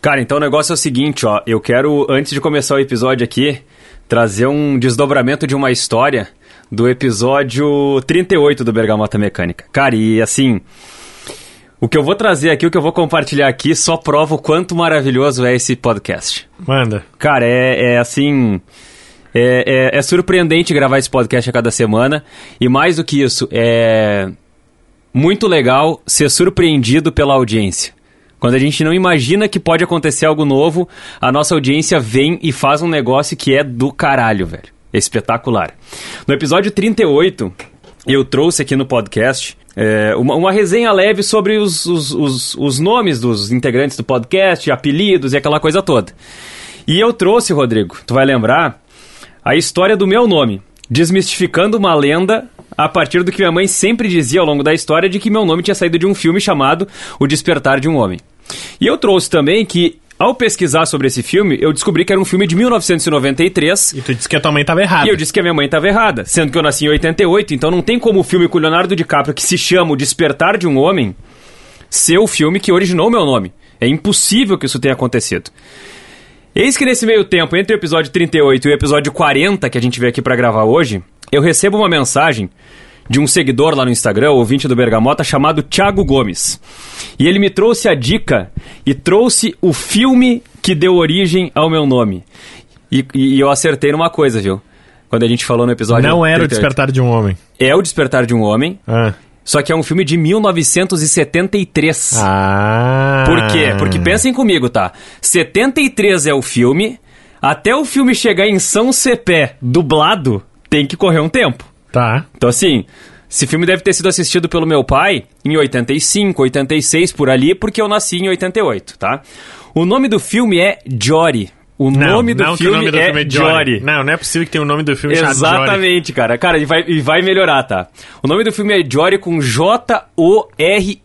Cara, então o negócio é o seguinte, ó. Eu quero, antes de começar o episódio aqui, trazer um desdobramento de uma história do episódio 38 do Bergamota Mecânica. Cara, e assim. O que eu vou trazer aqui, o que eu vou compartilhar aqui, só prova o quanto maravilhoso é esse podcast. Manda. Cara, é, é assim. É, é, é surpreendente gravar esse podcast a cada semana. E mais do que isso, é muito legal ser surpreendido pela audiência. Quando a gente não imagina que pode acontecer algo novo, a nossa audiência vem e faz um negócio que é do caralho, velho. Espetacular. No episódio 38, eu trouxe aqui no podcast é, uma, uma, resenha leve sobre os, os, os, os, nomes dos integrantes do podcast, apelidos e aquela coisa toda. E eu trouxe, Rodrigo, tu vai lembrar, a história do meu nome, desmistificando uma lenda a partir do que minha mãe sempre dizia ao longo da história de que meu nome tinha saído de um filme chamado O Despertar de um Homem. E eu trouxe também que ao pesquisar sobre esse filme, eu descobri que era um filme de 1993. E tu disse que a tua mãe estava errada. E eu disse que a minha mãe estava errada, sendo que eu nasci em 88, então não tem como o filme com Leonardo DiCaprio que se chama O Despertar de um Homem ser o filme que originou meu nome. É impossível que isso tenha acontecido. Eis que nesse meio tempo, entre o episódio 38 e o episódio 40 que a gente veio aqui para gravar hoje, eu recebo uma mensagem de um seguidor lá no Instagram, ouvinte do Bergamota, chamado Thiago Gomes. E ele me trouxe a dica e trouxe o filme que deu origem ao meu nome. E, e eu acertei numa coisa, viu? Quando a gente falou no episódio. Não era 38. o Despertar de um Homem. É o Despertar de um Homem. Ah. Só que é um filme de 1973. Ah. Por quê? Porque pensem comigo, tá? 73 é o filme. Até o filme chegar em São Cepé dublado, tem que correr um tempo. Tá. Então, assim, esse filme deve ter sido assistido pelo meu pai em 85, 86, por ali, porque eu nasci em 88, tá? O nome do filme é Jory. O não, nome do, filme, nome do é filme é Jory. Não, não é possível que tenha o um nome do filme Exatamente, cara. Cara, e vai, e vai melhorar, tá? O nome do filme é Jory com J-O-R-Y.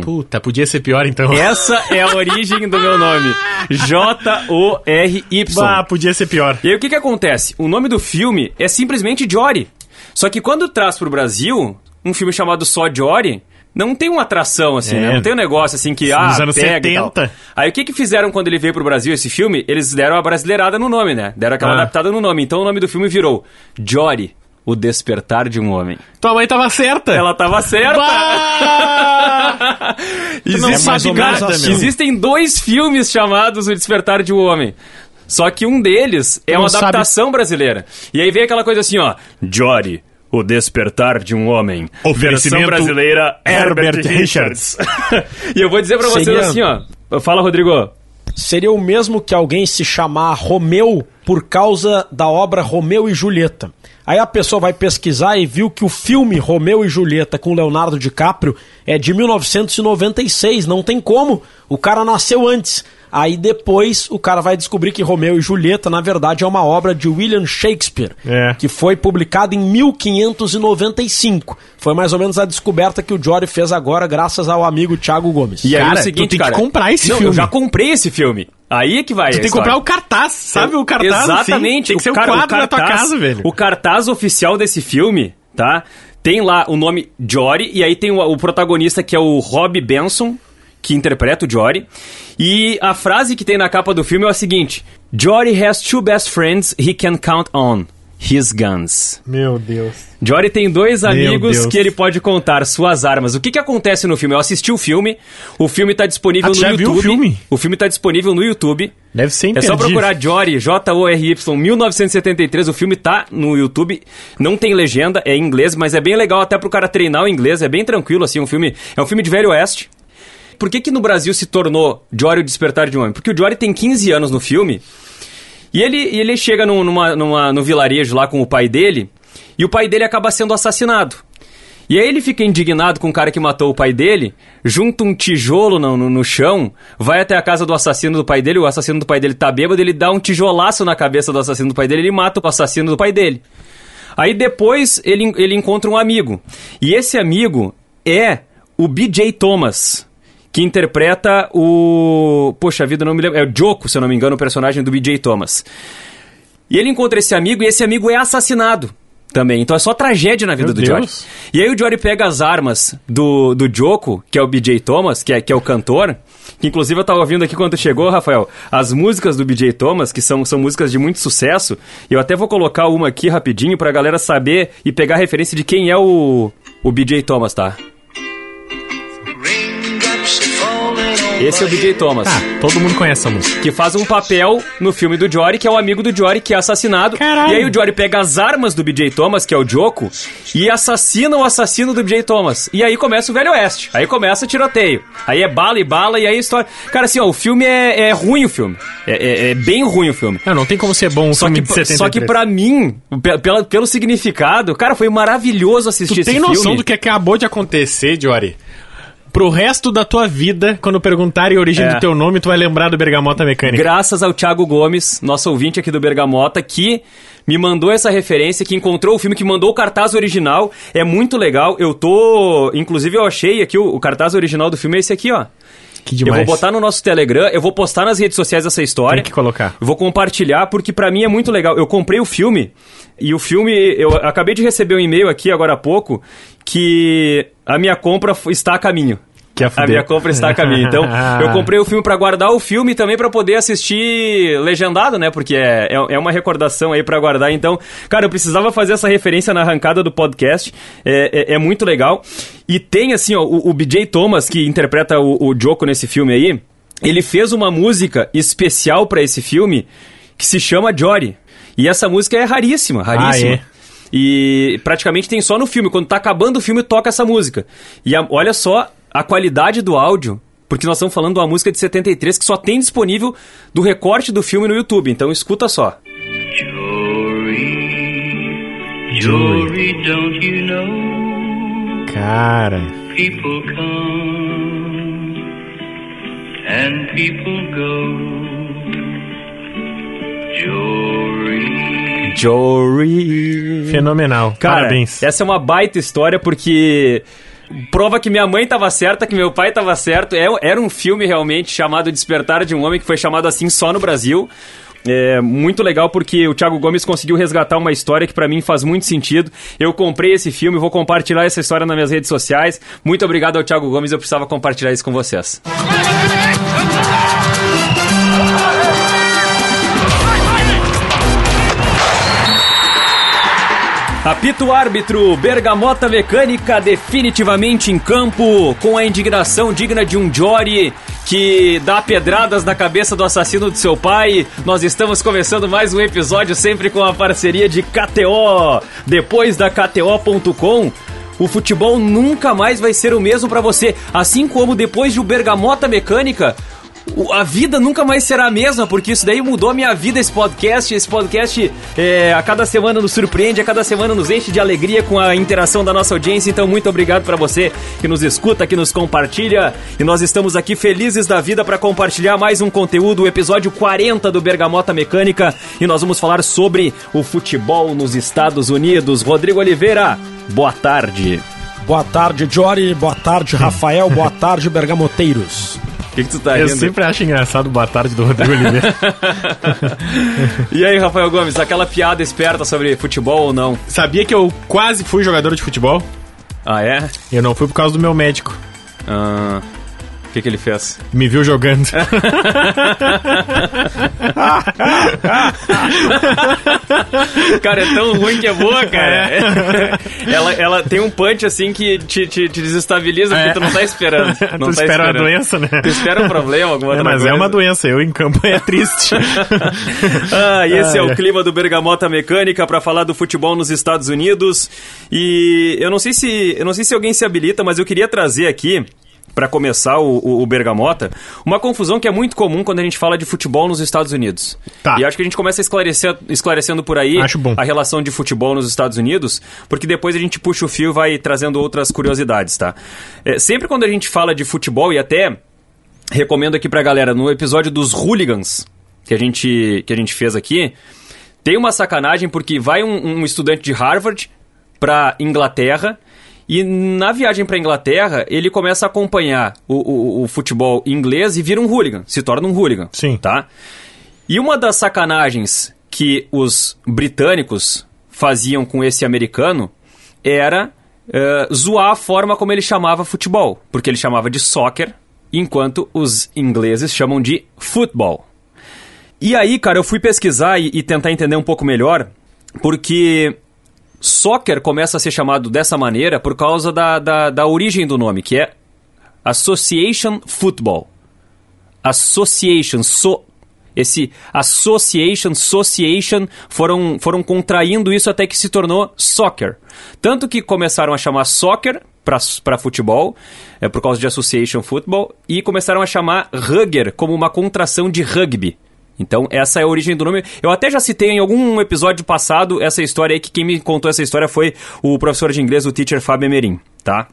Puta, podia ser pior então. Essa é a origem do meu nome. J-O-R-Y. Ah, podia ser pior. E aí o que que acontece? O nome do filme é simplesmente Jory. Só que quando traz pro Brasil um filme chamado Só Jory, não tem uma atração, assim, é. né? Não tem um negócio assim que, ah, anos pega 70. Aí o que que fizeram quando ele veio pro Brasil, esse filme? Eles deram a brasileirada no nome, né? Deram aquela ah. adaptada no nome. Então o nome do filme virou Jory. O Despertar de um Homem. Tua mãe tava certa. Ela tava certa. Existe, é cara, existem dois filmes chamados O Despertar de um Homem. Só que um deles é uma adaptação sabe. brasileira. E aí vem aquela coisa assim, ó. Jory, o Despertar de um Homem. Versão brasileira Herbert, Herbert Richards. e eu vou dizer para vocês Seria... assim, ó. Fala, Rodrigo. Seria o mesmo que alguém se chamar Romeu por causa da obra Romeu e Julieta. Aí a pessoa vai pesquisar e viu que o filme Romeu e Julieta com Leonardo DiCaprio é de 1996. Não tem como. O cara nasceu antes. Aí depois o cara vai descobrir que Romeu e Julieta, na verdade, é uma obra de William Shakespeare, é. que foi publicada em 1595. Foi mais ou menos a descoberta que o Jory fez agora, graças ao amigo Thiago Gomes. E aí cara, é o seguinte, tu tem cara, que comprar esse não, filme. Eu já comprei esse filme. Aí é que vai. Tu tem que comprar o cartaz, sabe o cartaz? Exatamente. Tem que ser o, quadro o cartaz, da tua casa, velho. O cartaz oficial desse filme, tá? Tem lá o nome Jory, e aí tem o, o protagonista que é o Rob Benson, que interpreta o Jory. E a frase que tem na capa do filme é a seguinte: Jory has two best friends he can count on. His guns. Meu Deus. Jory tem dois amigos que ele pode contar suas armas. O que, que acontece no filme? Eu assisti o filme. O filme está disponível ah, no já YouTube. Viu o filme? O filme está disponível no YouTube. Deve ser imperdível. É só procurar Jory, J-O-R-Y, 1973. O filme tá no YouTube. Não tem legenda, é em inglês, mas é bem legal até pro cara treinar o inglês. É bem tranquilo, assim. Um filme, é um filme de velho oeste por que, que no Brasil se tornou Jory o Despertar de um Homem? Porque o Jory tem 15 anos no filme e ele, ele chega num, numa, numa, no vilarejo lá com o pai dele e o pai dele acaba sendo assassinado. E aí ele fica indignado com o cara que matou o pai dele, junta um tijolo no, no, no, chão, vai até a casa do assassino do pai dele, o assassino do pai dele tá bêbado, ele dá um tijolaço na cabeça do assassino do pai dele, ele mata o assassino do pai dele. Aí depois ele, ele encontra um amigo. E esse amigo é o BJ Thomas que interpreta o. Poxa vida, não me lembro. É o Joko, se eu não me engano, o personagem do BJ Thomas. E ele encontra esse amigo e esse amigo é assassinado. também. Então é só tragédia na vida Meu do Deus. Jory. E aí o Jory pega as armas do, do Joko, que é o BJ Thomas, que é, que é o cantor, que inclusive eu tava ouvindo aqui quando chegou, Rafael, as músicas do BJ Thomas, que são, são músicas de muito sucesso, e eu até vou colocar uma aqui rapidinho pra galera saber e pegar a referência de quem é o, o BJ Thomas, tá? Esse é o BJ Thomas. Ah, todo mundo conhece essa música. Que faz um papel no filme do Jory, que é o amigo do Jory que é assassinado. Caralho. E aí o Jory pega as armas do BJ Thomas, que é o Joko, e assassina o assassino do BJ Thomas. E aí começa o Velho Oeste. Aí começa o tiroteio. Aí é bala e bala, e aí a história. Cara, assim, ó, o filme é, é ruim o filme. É, é- é bem ruim o filme. Não, não tem como ser bom um Só filme que, de 73. só que pra mim, pe- pela- pelo significado, cara, foi maravilhoso assistir Tu esse tem noção filme. do que acabou de acontecer, Jory? Pro resto da tua vida, quando perguntarem a origem É. do teu nome, tu vai lembrar do Bergamota Mecânica. Graças ao Thiago Gomes, nosso ouvinte aqui do Bergamota, que me mandou essa referência, que encontrou o filme, que mandou o cartaz original. É muito legal. Eu tô. Inclusive, eu achei aqui o, o cartaz original do filme é esse aqui, ó. Que Eu demais. vou botar no nosso Telegram, eu vou postar nas redes sociais essa história. Tem que colocar. Eu vou compartilhar porque pra mim é muito legal. Eu comprei o filme e o filme, eu acabei de receber um e-mail aqui agora há pouco que a minha compra está a caminho. Que A minha compra está a caminho. Então, eu comprei o filme pra guardar o filme e também pra poder assistir legendado, né? Porque é, é, é uma recordação aí pra guardar. Então, cara, eu precisava fazer essa referência na arrancada do podcast. É, é, é muito legal. E tem, assim, ó, o, o BJ Thomas, que interpreta o, o Joko nesse filme aí, ele fez uma música especial pra esse filme que se chama Jory. E essa música é raríssima, raríssima. Ah, é? E praticamente tem só no filme. Quando tá acabando o filme, toca essa música. E a- olha só a qualidade do áudio. Porque nós estamos falando de uma música de 73 que só tem disponível do recorte do filme no YouTube. Então escuta só. Jory, Jory, don't you know Cara. people come and people go? Jory, Jory. Fenomenal. Cara, Parabéns. essa é uma baita história porque prova que minha mãe estava certa, que meu pai estava certo. É- Era um filme realmente chamado Despertar de um Homem, que foi chamado assim só no Brasil. É muito legal porque o Thiago Gomes conseguiu resgatar uma história que pra mim faz muito sentido. Eu comprei esse filme, vou compartilhar essa história nas minhas redes sociais. Muito obrigado ao Thiago Gomes, eu precisava compartilhar isso com vocês. Apito árbitro, Bergamota Mecânica definitivamente em campo, com a indignação digna de um Jory que dá pedradas na cabeça do assassino de seu pai. Nós estamos começando mais um episódio sempre com a parceria de KTO. Depois da KTO.com, o futebol nunca mais vai ser o mesmo pra você, assim como depois de o Bergamota Mecânica, a vida nunca mais será a mesma, porque isso daí mudou a minha vida, esse podcast. Esse podcast é, a cada semana nos surpreende, a cada semana nos enche de alegria com a interação da nossa audiência. Então, muito obrigado pra você que nos escuta, que nos compartilha. E nós estamos aqui felizes da vida pra compartilhar mais um conteúdo, o episódio 40 do Bergamota Mecânica. E nós vamos falar sobre o futebol nos Estados Unidos. Rodrigo Oliveira, boa tarde. Boa tarde, Jory. Boa tarde, Rafael. Boa tarde, Bergamoteiros. O que, que tu tá Eu rindo? sempre acho engraçado Boa Tarde do Rodrigo Oliveira. E aí, Rafael Gomes, aquela piada esperta sobre futebol ou não? Sabia que eu quase fui jogador de futebol? Ah, é? Eu não fui por causa do meu médico. Ah, o que, que ele fez? Me viu jogando. Cara, é tão ruim que é boa, cara. ela, ela tem um punch assim que te, te, te desestabiliza porque É. tu não tá esperando. Não tu tá espera uma esperando. doença, né? Tu espera um problema, alguma É, mas coisa. é uma doença. Eu em campo é triste. Ah, e esse é Ah, o é. clima do Bergamota Mecânica pra falar do futebol nos Estados Unidos. E eu não sei se eu não sei se alguém se habilita, mas eu queria trazer aqui pra começar o, o- o Bergamota, uma confusão que é muito comum quando a gente fala de futebol nos Estados Unidos. Tá. E acho que a gente começa esclarecer, esclarecendo por aí a relação de futebol nos Estados Unidos, porque depois a gente puxa o fio e vai trazendo outras curiosidades, tá? É, sempre quando a gente fala de futebol, e até recomendo aqui pra galera, no episódio dos hooligans que a gente, que a gente fez aqui, tem uma sacanagem porque vai um, um estudante de Harvard pra Inglaterra e na viagem pra Inglaterra ele começa a acompanhar o, o- o futebol inglês e vira um hooligan, se torna um hooligan. Sim. Tá? E uma das sacanagens que os britânicos faziam com esse americano era eh, zoar a forma como ele chamava futebol, porque ele chamava de soccer, enquanto os ingleses chamam de futebol. E aí, cara, eu fui pesquisar e, e tentar entender um pouco melhor, porque soccer começa a ser chamado dessa maneira por causa da, da, da origem do nome, que é Association Football. Association, so, esse association, association, foram, foram contraindo isso até que se tornou soccer. Tanto que começaram a chamar soccer para futebol, é, por causa de association football, e começaram a chamar rugger como uma contração de rugby. Então, essa é a origem do nome. Eu até já citei em algum episódio passado essa história aí, que quem me contou essa história foi o professor de inglês, o teacher Fábio Emerim, tá?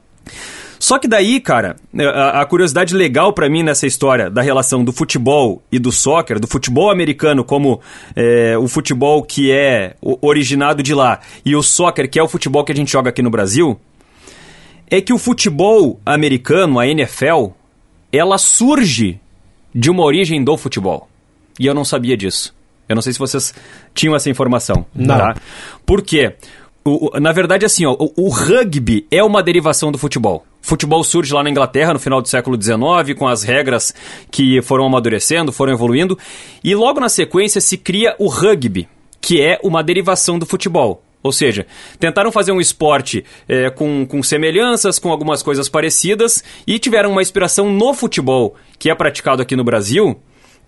Só que daí, cara, a, a curiosidade legal para mim nessa história da relação do futebol e do soccer, do futebol americano como é, o futebol que é originado de lá e o soccer que é o futebol que a gente joga aqui no Brasil, é que o futebol americano, a NFL, ela surge de uma origem do futebol. E eu não sabia disso. Eu não sei se vocês tinham essa informação. Não. Tá? Por quê? O, o, na verdade, assim, ó, o, o, rugby é uma derivação do futebol. O futebol surge lá na Inglaterra no final do século XIX, com as regras que foram amadurecendo, foram evoluindo, e logo na sequência se cria o rugby, que é uma derivação do futebol. Ou seja, tentaram fazer um esporte é, com, com semelhanças, com algumas coisas parecidas, e tiveram uma inspiração no futebol, que é praticado aqui no Brasil,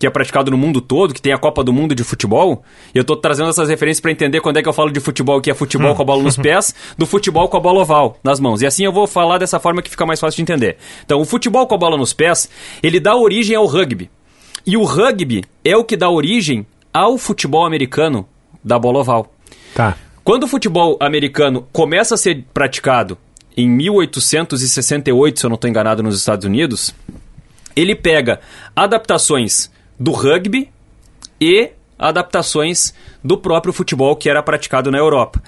que é praticado no mundo todo, que tem a Copa do Mundo de futebol. E eu tô trazendo essas referências para entender quando é que eu falo de futebol que é futebol com a bola nos pés, do futebol com a bola oval nas mãos. E assim eu vou falar dessa forma que fica mais fácil de entender. Então, o futebol com a bola nos pés, ele dá origem ao rugby. E o rugby é o que dá origem ao futebol americano da bola oval. Tá. Quando o futebol americano começa a ser praticado em 1868, se eu não estou enganado, nos Estados Unidos, ele pega adaptações do rugby e adaptações do próprio futebol que era praticado na Europa.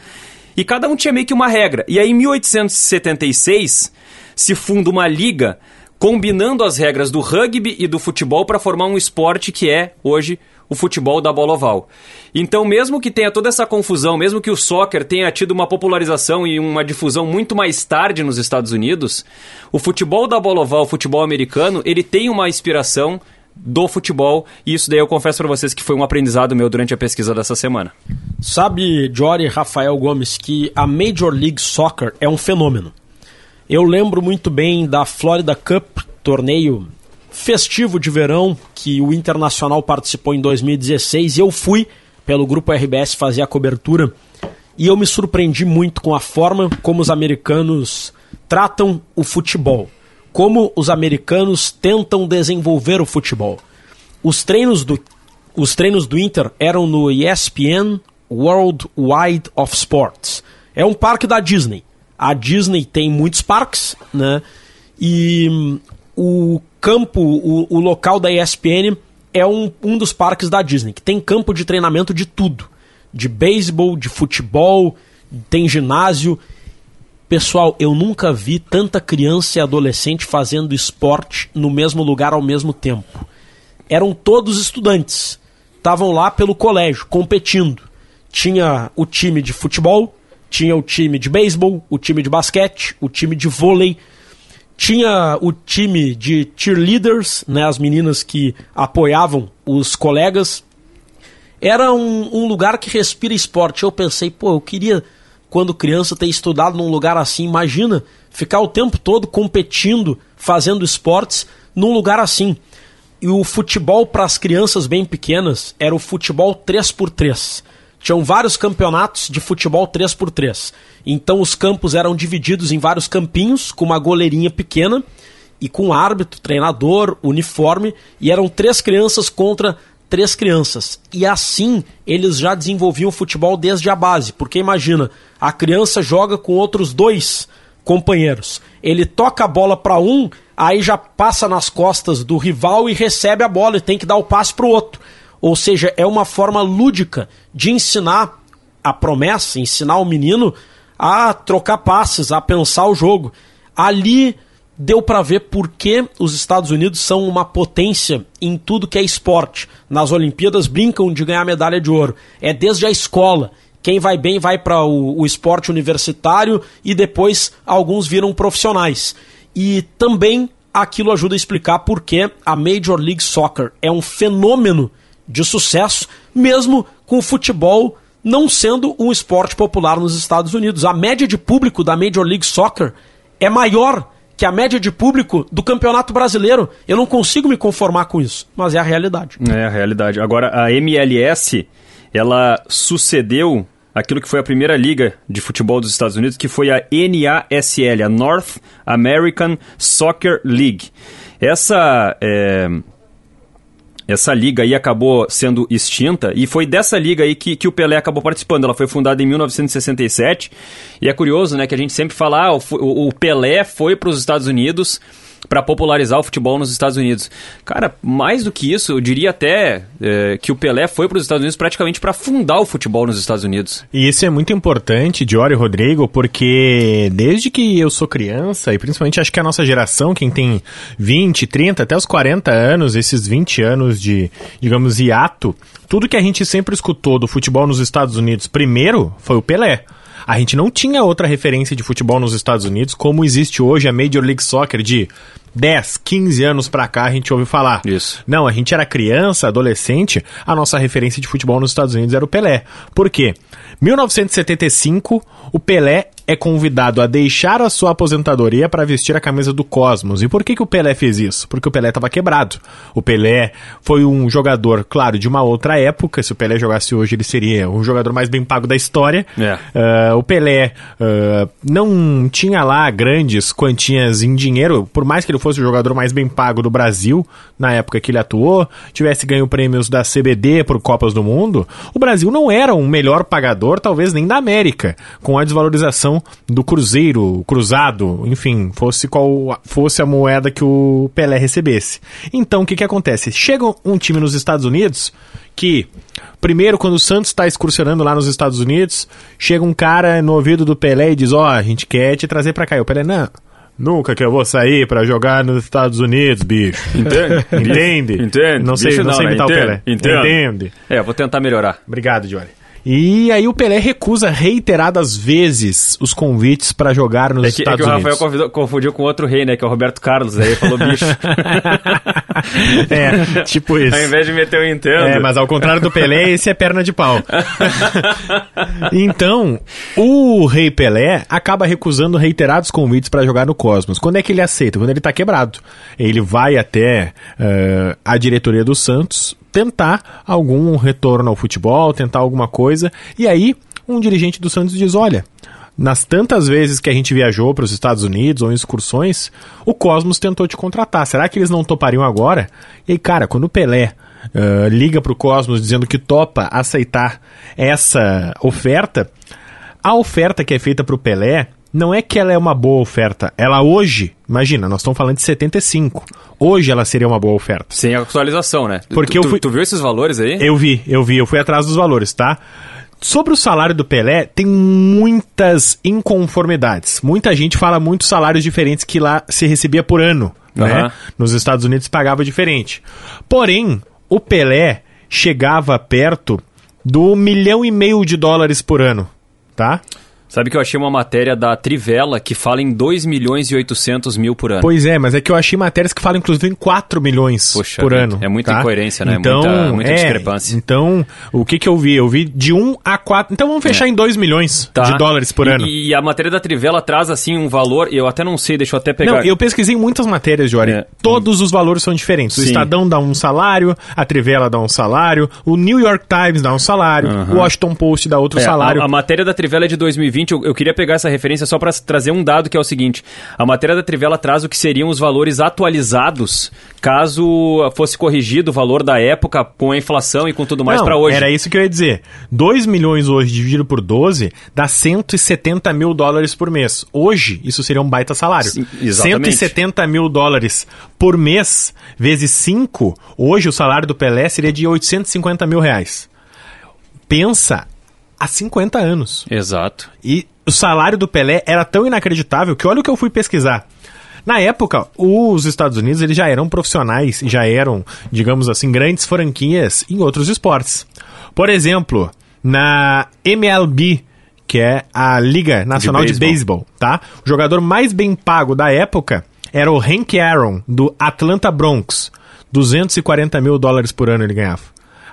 E cada um tinha meio que uma regra. E aí, em 1876, se funda uma liga combinando as regras do rugby e do futebol para formar um esporte que é, hoje, o futebol da bola oval. Então, mesmo que tenha toda essa confusão, mesmo que o soccer tenha tido uma popularização e uma difusão muito mais tarde nos Estados Unidos, o futebol da bola oval, o futebol americano, ele tem uma inspiração do futebol, e isso daí eu confesso para vocês que foi um aprendizado meu durante a pesquisa dessa semana. Sabe, Jory Rafael Gomes, que a Major League Soccer é um fenômeno. Eu lembro muito bem da Florida Cup, torneio festivo de verão que o Internacional participou em 2016 e eu fui pelo grupo RBS fazer a cobertura e eu me surpreendi muito com a forma como os americanos tratam o futebol como os americanos tentam desenvolver o futebol. Os treinos do, os treinos do Inter eram no ESPN World Wide of Sports. É um parque da Disney. A Disney tem muitos parques, né? E hum, o campo, o, o local da ESPN é um, um dos parques da Disney, que tem campo de treinamento de tudo. De beisebol, de futebol, tem ginásio. Pessoal, eu nunca vi tanta criança e adolescente fazendo esporte no mesmo lugar ao mesmo tempo. Eram todos estudantes. Estavam lá pelo colégio, competindo. Tinha o time de futebol, tinha o time de beisebol, o time de basquete, o time de vôlei, tinha o time de cheerleaders, né, as meninas que apoiavam os colegas. Era um, um lugar que respira esporte. Eu pensei, pô, eu queria quando criança, ter estudado num lugar assim. Imagina ficar o tempo todo competindo, fazendo esportes num lugar assim. E o futebol para as crianças bem pequenas era o futebol 3x3. Tinham vários campeonatos de futebol 3x3. Então os campos eram divididos em vários campinhos, com uma goleirinha pequena e com árbitro, treinador, uniforme, e eram três crianças contra três crianças. E assim eles já desenvolviam o futebol desde a base. Porque imagina, a criança joga com outros dois companheiros. Ele toca a bola para um, aí já passa nas costas do rival e recebe a bola e tem que dar o passe para o outro. Ou seja, é uma forma lúdica de ensinar a promessa, ensinar o menino a trocar passes, a pensar o jogo. Ali deu para ver por que os Estados Unidos são uma potência em tudo que é esporte. Nas Olimpíadas brincam de ganhar medalha de ouro. É desde a escola quem vai bem vai para o, o esporte universitário e depois alguns viram profissionais. E também aquilo ajuda a explicar por que a Major League Soccer é um fenômeno de sucesso, mesmo com o futebol não sendo um esporte popular nos Estados Unidos. A média de público da Major League Soccer é maior que a média de público do Campeonato Brasileiro. Eu não consigo me conformar com isso, mas é a realidade. É a realidade. Agora, a MLS, ela sucedeu aquilo que foi a primeira liga de futebol dos Estados Unidos, que foi a NASL, a North American Soccer League. Essa é, essa liga aí acabou sendo extinta e foi dessa liga aí que, que o Pelé acabou participando. Ela foi fundada em 1967 e é curioso, né, que a gente sempre fala, ah, o, o Pelé foi para os Estados Unidos para popularizar o futebol nos Estados Unidos. Cara, mais do que isso, eu diria até é, que o Pelé foi para os Estados Unidos praticamente para fundar o futebol nos Estados Unidos. E isso é muito importante, Diori e Rodrigo, porque desde que eu sou criança, e principalmente acho que a nossa geração, quem tem 20, 30, até os 40 anos, esses 20 anos de, digamos, hiato, tudo que a gente sempre escutou do futebol nos Estados Unidos, primeiro, foi o Pelé. A gente não tinha outra referência de futebol nos Estados Unidos como existe hoje a Major League Soccer de 10, 15 anos pra cá a gente ouve falar. Isso. Não, a gente era criança, adolescente, a nossa referência de futebol nos Estados Unidos era o Pelé. Por quê? 1975, o Pelé é convidado a deixar a sua aposentadoria para vestir a camisa do Cosmos. E por que, que o Pelé fez isso? Porque o Pelé estava quebrado. O Pelé foi um jogador, claro, de uma outra época. Se o Pelé jogasse hoje, ele seria um jogador mais bem pago da história. É. Uh, o Pelé uh, não tinha lá grandes quantias em dinheiro, por mais que ele fosse o jogador mais bem pago do Brasil na época que ele atuou, tivesse ganho prêmios da CBD por Copas do Mundo. O Brasil não era um melhor pagador, talvez nem da América, com a desvalorização do Cruzeiro, Cruzado, enfim, fosse qual fosse a moeda que o Pelé recebesse. Então, o que, que acontece? Chega um time nos Estados Unidos que, primeiro, quando o Santos está excursionando lá nos Estados Unidos, chega um cara no ouvido do Pelé e diz: Ó, oh, a gente quer te trazer para cá. E o Pelé, não. Nunca que eu vou sair para jogar nos Estados Unidos, bicho. Entende? Entende? Entende? Não sei, Bicho não, não, sei né? imitar o Pelé. Entende? Entende? É, vou tentar melhorar. Obrigado, Johnny. E aí o Pelé recusa reiteradas vezes os convites para jogar nos É que, é Estados que o Rafael Unidos. confundiu com outro rei, né? Que é o Roberto Carlos. Aí falou bicho. é, tipo isso. Ao invés de meter o entendo. É, mas ao contrário do Pelé, esse é perna de pau. então, o Rei Pelé acaba recusando reiterados convites para jogar no Cosmos. Quando é que ele aceita? Quando ele tá quebrado. Ele vai até eh, a diretoria do Santos tentar algum retorno ao futebol, tentar alguma coisa. E aí, um dirigente do Santos diz: Olha. Nas tantas vezes que a gente viajou para os Estados Unidos ou em excursões, o Cosmos tentou te contratar. Será que eles não topariam agora? E aí, cara, quando o Pelé Uh, liga para o Cosmos dizendo que topa aceitar essa oferta, a oferta que é feita para o Pelé não é que ela é uma boa oferta. Ela hoje, imagina, nós estamos falando de 75. Hoje ela seria uma boa oferta. Sem atualização, né? Porque tu, eu fui- tu viu esses valores aí? Eu vi, eu vi, eu fui atrás dos valores, tá? Sobre o salário do Pelé, tem muitas inconformidades. Muita gente fala muitos salários diferentes que lá se recebia por ano, né? Aham. Nos Estados Unidos pagava diferente. Porém, o Pelé chegava perto do milhão e meio de dólares por ano, tá? Sabe que eu achei uma matéria da Trivela que fala em 2 milhões e 800 mil por ano. Pois é, mas é que eu achei matérias que falam inclusive em 4 milhões Poxa por vida, ano. é muita tá? incoerência, né? Então, Muita- muita é, discrepância. Então, o que que eu vi? Eu vi de 1 a 4. Então vamos fechar em 2 milhões Tá. de dólares por E- ano. E, a matéria da Trivela traz, assim, um valor, eu até não sei, deixa eu até pegar. Não, eu pesquisei muitas matérias, Jori. É. Todos os valores são diferentes. O Sim. Estadão dá um salário, a Trivela dá um salário, o New York Times dá um salário, o Washington Post dá outro É, salário. A, a matéria da Trivela é de 2020. Eu, eu queria pegar essa referência só para trazer um dado que é o seguinte: a matéria da Trivela traz o que seriam os valores atualizados caso fosse corrigido o valor da época com a inflação e com tudo mais para hoje. Era isso que eu ia dizer. 2 milhões hoje dividido por 12 dá 170 mil dólares por mês. Hoje, isso seria um baita salário. Sim, exatamente. 170 mil dólares por mês, vezes 5, hoje o salário do Pelé seria de 850 mil reais. Pensa há 50 anos. Exato. E o salário do Pelé era tão inacreditável que olha o que eu fui pesquisar. Na época, os Estados Unidos eles já eram profissionais, já eram, digamos assim, grandes franquias em outros esportes. Por exemplo, na MLB, que é a Liga Nacional de Beisebol, tá? O jogador mais bem pago da época era o Hank Aaron, do Atlanta Bronx. 240 mil dólares por ano ele ganhava.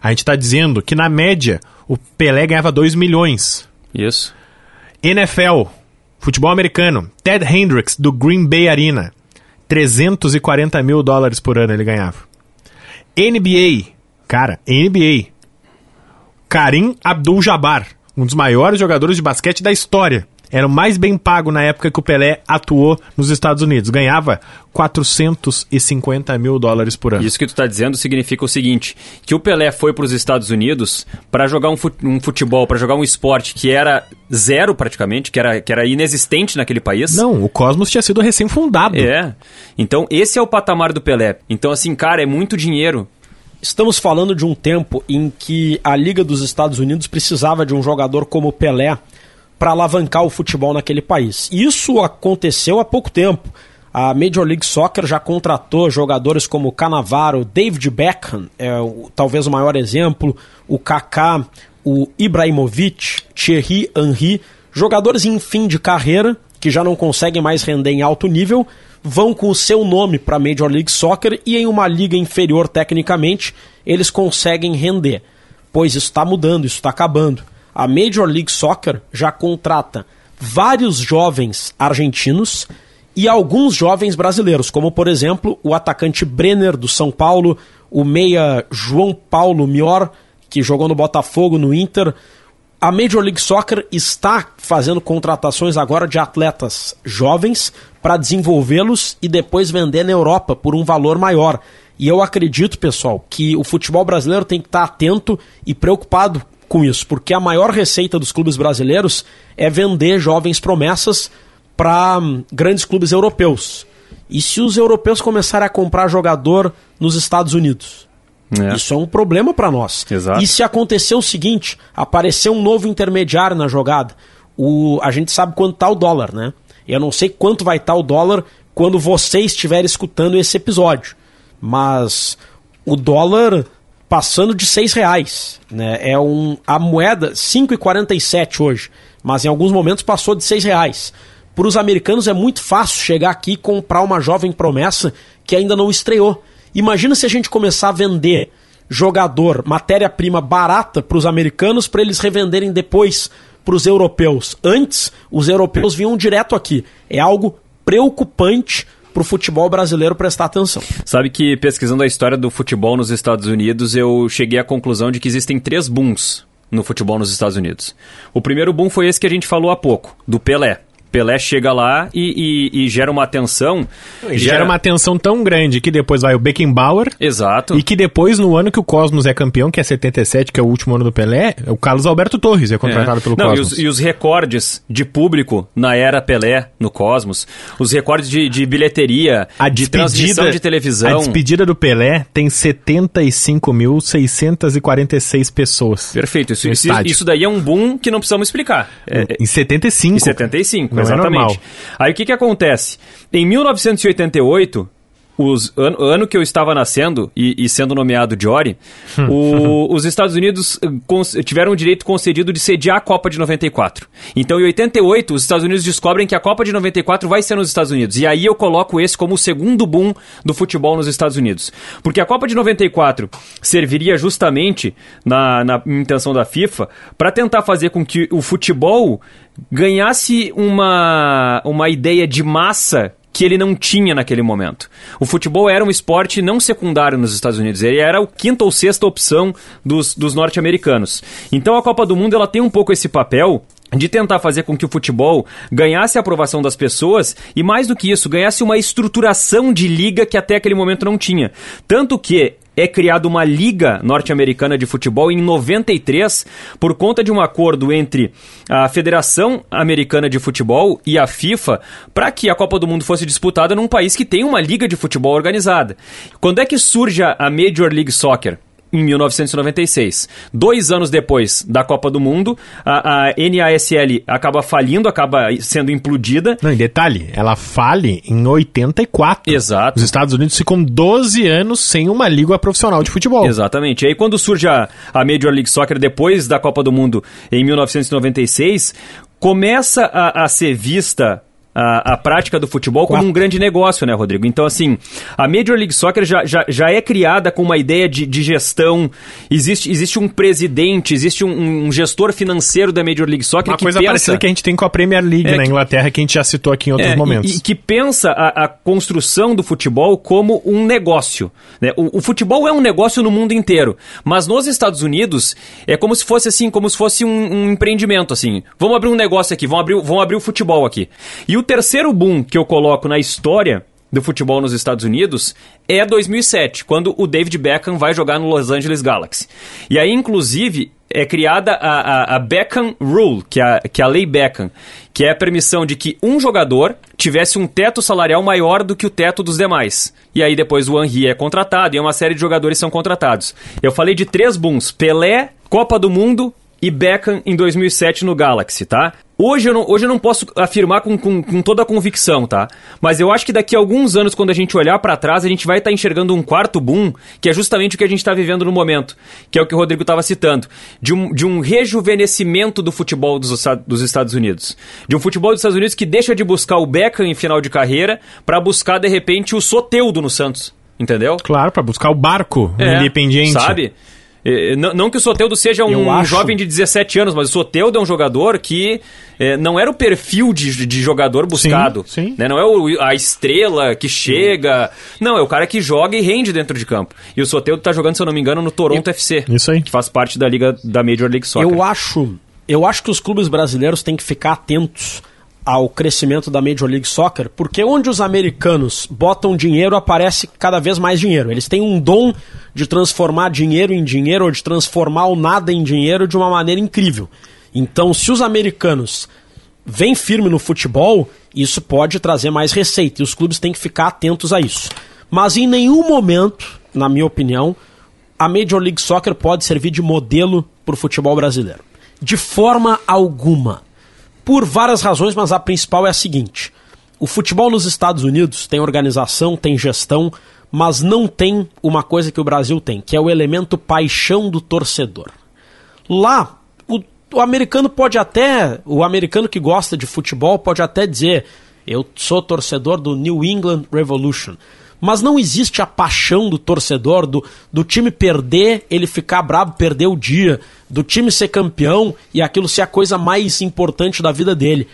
A gente tá dizendo que, na média, o Pelé ganhava 2 milhões. Isso. NFL, futebol americano, Ted Hendricks, do Green Bay Arena. 340 mil dólares por ano ele ganhava. NBA, cara, NBA. Karim Abdul-Jabbar, um dos maiores jogadores de basquete da história. Era o mais bem pago na época que o Pelé atuou nos Estados Unidos. Ganhava 450 mil dólares por ano. Isso que tu tá dizendo significa o seguinte, que o Pelé foi para os Estados Unidos para jogar um fu- um futebol, para jogar um esporte que era zero praticamente, que era, que era inexistente naquele país. Não, o Cosmos tinha sido recém-fundado. É. Então, esse é o patamar do Pelé. Então, assim, cara, é muito dinheiro. Estamos falando de um tempo em que a Liga dos Estados Unidos precisava de um jogador como Pelé para alavancar o futebol naquele país. Isso aconteceu há pouco tempo. A Major League Soccer já contratou jogadores como Cannavaro, David Beckham, é o- talvez o maior exemplo, o Kaká, o Ibrahimovic, Thierry Henry, jogadores em fim de carreira que já não conseguem mais render em alto nível, vão com o seu nome para a Major League Soccer e em uma liga inferior tecnicamente eles conseguem render. Pois isso está mudando, isso está acabando. A Major League Soccer já contrata vários jovens argentinos e alguns jovens brasileiros, como por exemplo o atacante Brenner do São Paulo, o meia João Paulo Mior, que jogou no Botafogo, no Inter. A Major League Soccer está fazendo contratações agora de atletas jovens para desenvolvê-los e depois vender na Europa por um valor maior. E eu acredito, pessoal, que o futebol brasileiro tem que estar atento e preocupado com isso, porque a maior receita dos clubes brasileiros é vender jovens promessas para hum, grandes clubes europeus. E se os europeus começarem a comprar jogador nos Estados Unidos? É. Isso é um problema para nós. Exato. E se acontecer o seguinte, aparecer um novo intermediário na jogada, o, a gente sabe quanto tá o dólar, né? Eu não sei quanto vai estar o dólar quando você estiver escutando esse episódio. Mas o dólar passando de seis reais, né? É um a moeda 5,47 hoje, mas em alguns momentos passou de seis reais. Para os americanos é muito fácil chegar aqui e comprar uma jovem promessa que ainda não estreou. Imagina se a gente começar a vender jogador, matéria-prima barata para os americanos para eles revenderem depois para os europeus. Antes, os europeus vinham direto aqui. É algo preocupante para o futebol brasileiro prestar atenção. Sabe que pesquisando a história do futebol nos Estados Unidos, eu cheguei à conclusão de que existem três booms no futebol nos Estados Unidos. O primeiro boom foi esse que a gente falou há pouco, do Pelé. Pelé chega lá e, e- e gera uma atenção. Gera uma atenção tão grande que depois vai o Beckenbauer. Exato. E que depois, no ano que o Cosmos é campeão, que é 77, que é o último ano do Pelé, o Carlos Alberto Torres é contratado É. pelo Não, e Cosmos. os, e os recordes de público na era Pelé, no Cosmos, os recordes de, de bilheteria, de transmissão de televisão. A despedida do Pelé tem 75.646 pessoas. Perfeito, isso, isso, isso daí é um boom que não precisamos explicar. É, Em 75. Em 75, Não é exatamente. normal. Aí o que que acontece? Em 1988, os, ano, ano que eu estava nascendo e, e sendo nomeado Jory, o- os Estados Unidos eh, cons- tiveram o direito concedido de sediar a Copa de 94. Então, em 88, os Estados Unidos descobrem que a Copa de 94 vai ser nos Estados Unidos. E aí eu coloco esse como o segundo boom do futebol nos Estados Unidos. Porque a Copa de 94 serviria justamente, na, na intenção da FIFA, para tentar fazer com que o futebol ganhasse uma, uma ideia de massa que ele não tinha naquele momento. O futebol era um esporte não secundário nos Estados Unidos, ele era a quinta ou sexta opção dos, dos norte-americanos. Então a Copa do Mundo ela tem um pouco esse papel de tentar fazer com que o futebol ganhasse a aprovação das pessoas e, mais do que isso, ganhasse uma estruturação de liga que até aquele momento não tinha. Tanto que é criada uma liga norte-americana de futebol em 93 por conta de um acordo entre a Federação Americana de Futebol e a FIFA para que a Copa do Mundo fosse disputada num país que tem uma liga de futebol organizada. Quando é que surge a Major League Soccer? Em 1996. Dois anos depois da Copa do Mundo, a, a NASL acaba falindo, acaba sendo implodida. Não, em detalhe, ela fale em 84. Exato. Os Estados Unidos ficam 12 anos sem uma liga profissional de futebol. Exatamente. E aí, quando surge a, a Major League Soccer depois da Copa do Mundo em 1996, começa a, a ser vista a, a prática do futebol como um grande negócio, né, Rodrigo? Então, assim, a Major League Soccer já, já, já é criada com uma ideia de, de gestão. Existe, existe um presidente, existe um, um gestor financeiro da Major League Soccer Uma que coisa pensa... parecida que a gente tem com a Premier League É, na que- Inglaterra, que a gente já citou aqui em outros É, momentos. E, e que pensa a, a construção do futebol como um negócio. né? O, o futebol é um negócio no mundo inteiro. Mas nos Estados Unidos é como se fosse assim, como se fosse um, um empreendimento, assim. Vamos abrir um negócio aqui, vamos abrir, o- vamos abrir o futebol aqui. E o terceiro boom que eu coloco na história do futebol nos Estados Unidos é 2007, quando o David Beckham vai jogar no Los Angeles Galaxy. E aí, inclusive, é criada a, a, a Beckham Rule, que é a, que é a lei Beckham, que é a permissão de que um jogador tivesse um teto salarial maior do que o teto dos demais. E aí depois o Henry é contratado e uma série de jogadores são contratados. Eu falei de três booms, Pelé, Copa do Mundo e Beckham em 2007 no Galaxy, tá? Hoje eu não, hoje eu não posso afirmar com, com, com toda a convicção, tá? Mas eu acho que daqui a alguns anos, quando a gente olhar pra trás, a gente vai estar enxergando um quarto boom, que é justamente o que a gente está vivendo no momento, que é o que o Rodrigo estava citando, de um, de um rejuvenescimento do futebol dos, dos Estados Unidos. De um futebol dos Estados Unidos que deixa de buscar o Beckham em final de carreira pra buscar, de repente, o Soteudo no Santos. Entendeu? Claro, pra buscar o barco É, independente. Sabe? É, Não, não que o Soteudo seja um acho- jovem de 17 anos, mas o Soteudo é um jogador que é, não era o perfil de, de jogador buscado. sim. né? Não é o- a estrela que chega. Não, é o cara que joga e rende dentro de campo. E o Soteudo tá jogando, se eu não me engano, no Toronto FC. Isso aí. Que faz parte da liga da Major League Soccer. Eu acho, eu acho que os clubes brasileiros têm que ficar atentos ao crescimento da Major League Soccer, porque onde os americanos botam dinheiro, aparece cada vez mais dinheiro. Eles têm um dom de transformar dinheiro em dinheiro ou de transformar o nada em dinheiro de uma maneira incrível. Então, se os americanos vêm firme no futebol, isso pode trazer mais receita e os clubes têm que ficar atentos a isso. Mas em nenhum momento, na minha opinião, a Major League Soccer pode servir de modelo para o futebol brasileiro. De forma alguma. Por várias razões, mas a principal é a seguinte: o futebol nos Estados Unidos tem organização, tem gestão, mas não tem uma coisa que o Brasil tem, que é o elemento paixão do torcedor. Lá, o, o americano pode até, o americano que gosta de futebol pode até dizer: eu sou torcedor do New England Revolution. Mas não existe a paixão do torcedor, do, do time perder, ele ficar bravo, perder o dia, do time ser campeão e aquilo ser a coisa mais importante da vida dele.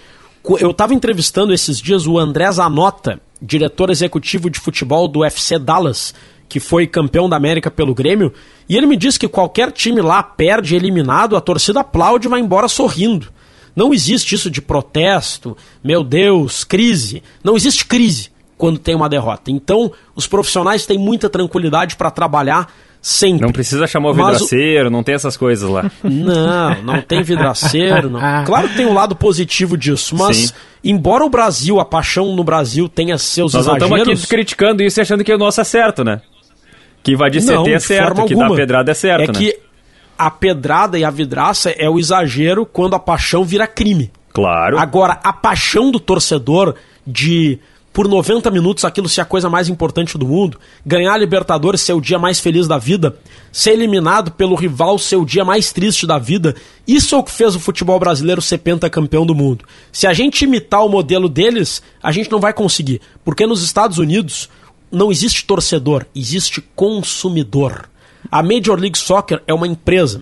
Eu estava entrevistando esses dias o André Zanota, diretor executivo de futebol do FC Dallas, que foi campeão da América pelo Grêmio, e ele me disse que qualquer time lá perde eliminado, a torcida aplaude e vai embora sorrindo. Não existe isso de protesto, meu Deus, crise. Não existe crise quando tem uma derrota. Então, os profissionais têm muita tranquilidade para trabalhar sempre. Não precisa chamar o vidraceiro, não tem essas coisas lá. Não, não tem vidraceiro. Não. Claro que tem um lado positivo disso, mas Sim. embora o Brasil, a paixão no Brasil tenha seus Nós não estamos exageros... aqui criticando isso e achando que o nosso é certo, né? Que invadir CT Não, é de certo, que dar alguma. pedrada é certo, É né? que a pedrada e a vidraça é o exagero quando a paixão vira crime. Claro. Agora, a paixão do torcedor de por 90 minutos aquilo ser a coisa mais importante do mundo, ganhar a Libertadores ser o dia mais feliz da vida, ser eliminado pelo rival ser o dia mais triste da vida, isso é o que fez o futebol brasileiro ser pentacampeão do mundo. Se a gente imitar o modelo deles, a gente não vai conseguir, porque nos Estados Unidos não existe torcedor, existe consumidor. A Major League Soccer é uma empresa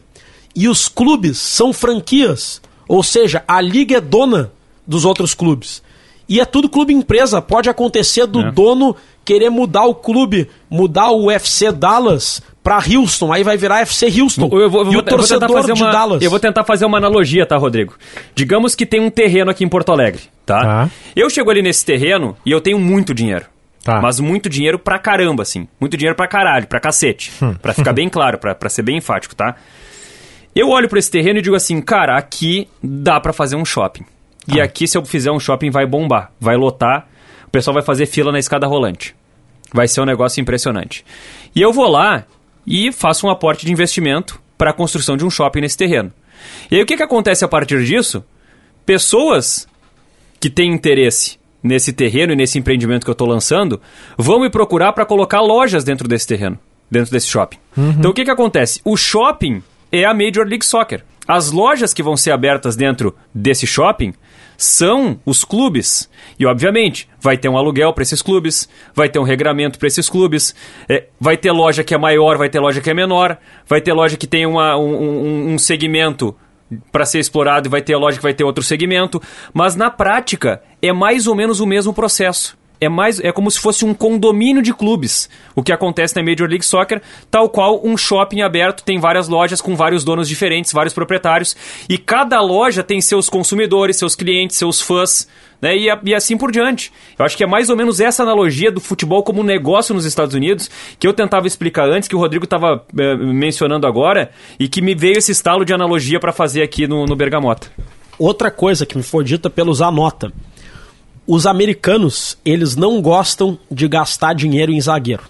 e os clubes são franquias, ou seja, a liga é dona dos outros clubes. E é tudo clube empresa. Pode acontecer do É. dono querer mudar o clube, mudar o FC Dallas pra Houston, aí vai virar FC Houston. Eu vou, eu vou- e o eu torcedor fazer de uma, Dallas. Eu vou tentar fazer uma analogia, tá, Rodrigo? Digamos que tem um terreno aqui em Porto Alegre, tá? Tá. Eu chego ali nesse terreno e eu tenho muito dinheiro. Tá. Mas muito dinheiro pra caramba, assim. Muito dinheiro pra caralho, pra cacete. Hum. Pra ficar bem claro, pra, pra ser bem enfático, tá? Eu olho pra esse terreno e digo assim, cara, aqui dá pra fazer um shopping. E Tá. aqui, se eu fizer um shopping, vai bombar. Vai lotar, o pessoal vai fazer fila na escada rolante. Vai ser um negócio impressionante. E eu vou lá e faço um aporte de investimento para a construção de um shopping nesse terreno. E aí o que, que acontece a partir disso? Pessoas que têm interesse nesse terreno e nesse empreendimento que eu estou lançando vão me procurar para colocar lojas dentro desse terreno, dentro desse shopping. Então o que, que acontece? O shopping é a Major League Soccer. As lojas que vão ser abertas dentro desse shopping são os clubes. E, obviamente, vai ter um aluguel para esses clubes, vai ter um regramento para esses clubes, é, vai ter loja que é maior, vai ter loja que é menor, vai ter loja que tem uma, um, um- segmento para ser explorado e vai ter loja que vai ter outro segmento. Mas, na prática, é mais ou menos o mesmo processo. É, mais, é como se fosse um condomínio de clubes, o que acontece na Major League Soccer, tal qual um shopping aberto tem várias lojas com vários donos diferentes, vários proprietários, e cada loja tem seus consumidores, seus clientes, seus fãs, né, e, e assim por diante. Eu acho que é mais ou menos essa analogia do futebol como negócio nos Estados Unidos, que eu tentava explicar antes, que o Rodrigo estava mencionando agora, e que me veio esse estalo de analogia para fazer aqui no, no Bergamota. Outra coisa que me foi dita pelos Anota. Os americanos, eles não gostam de gastar dinheiro em zagueiro.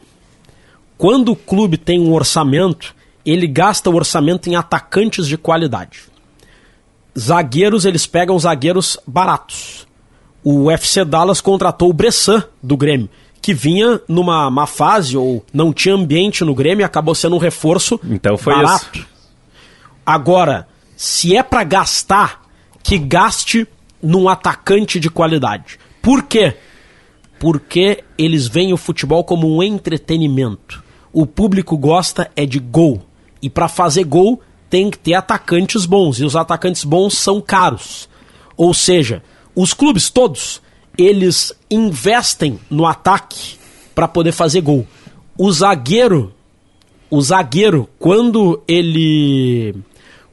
Quando o clube tem um orçamento, ele gasta o orçamento em atacantes de qualidade. Zagueiros, eles pegam zagueiros baratos. O FC Dallas contratou o Bressan do Grêmio, que vinha numa má fase ou não tinha ambiente no Grêmio e acabou sendo um reforço Então foi barato. isso. Agora, se é pra gastar, que gaste num atacante de qualidade. Por quê? Porque eles veem o futebol como um entretenimento. O público gosta é de gol. E pra fazer gol tem que ter atacantes bons. E os atacantes bons são caros. Ou seja, os clubes todos, eles investem no ataque pra poder fazer gol. O zagueiro o zagueiro, quando ele.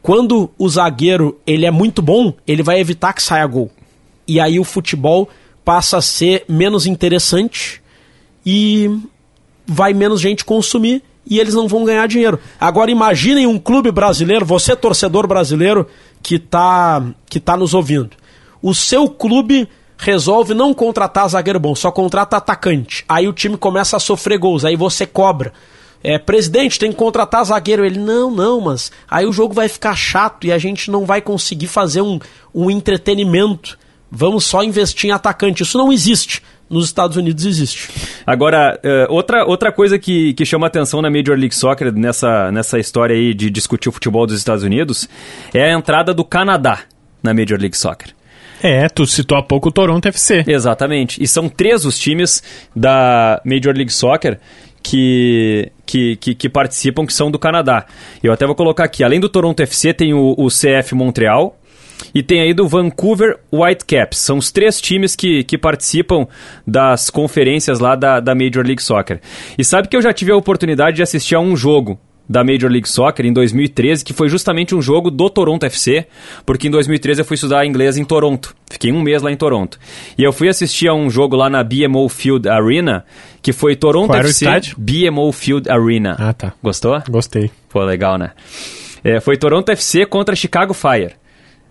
Quando o zagueiro ele é muito bom, ele vai evitar que saia gol. E aí o futebol passa a ser menos interessante e vai menos gente consumir e eles não vão ganhar dinheiro. Agora imaginem um clube brasileiro, você torcedor brasileiro que tá, que tá nos ouvindo. O seu clube resolve não contratar zagueiro bom, só contrata atacante. Aí o time começa a sofrer gols, aí você cobra. É, presidente, tem que contratar zagueiro. Ele, não, não, mas aí o jogo vai ficar chato e a gente não vai conseguir fazer um, um entretenimento. Vamos só investir em atacante. Isso não existe. Nos Estados Unidos existe. Agora, eh, outra, outra coisa que, que chama atenção na Major League Soccer, nessa, nessa história aí de discutir o futebol dos Estados Unidos, é a entrada do Canadá na Major League Soccer. É, tu citou há pouco o Toronto FC. Exatamente. E são três os times da Major League Soccer que, que, que, que participam, que são do Canadá. Eu até vou colocar aqui, além do Toronto FC, tem o, o CF Montreal e tem aí do Vancouver Whitecaps. São os três times que, que participam das conferências lá da, da Major League Soccer. E sabe que eu já tive a oportunidade de assistir a um jogo da Major League Soccer em 2013, que foi justamente um jogo do Toronto FC, porque em 2013 eu fui estudar inglês em Toronto. Fiquei um mês lá em Toronto. E eu fui assistir a um jogo lá na BMO Field Arena, que foi Toronto Qual FC? BMO Field Arena. Ah, tá. Gostou? Gostei. Pô, legal, né? É, foi Toronto FC contra Chicago Fire.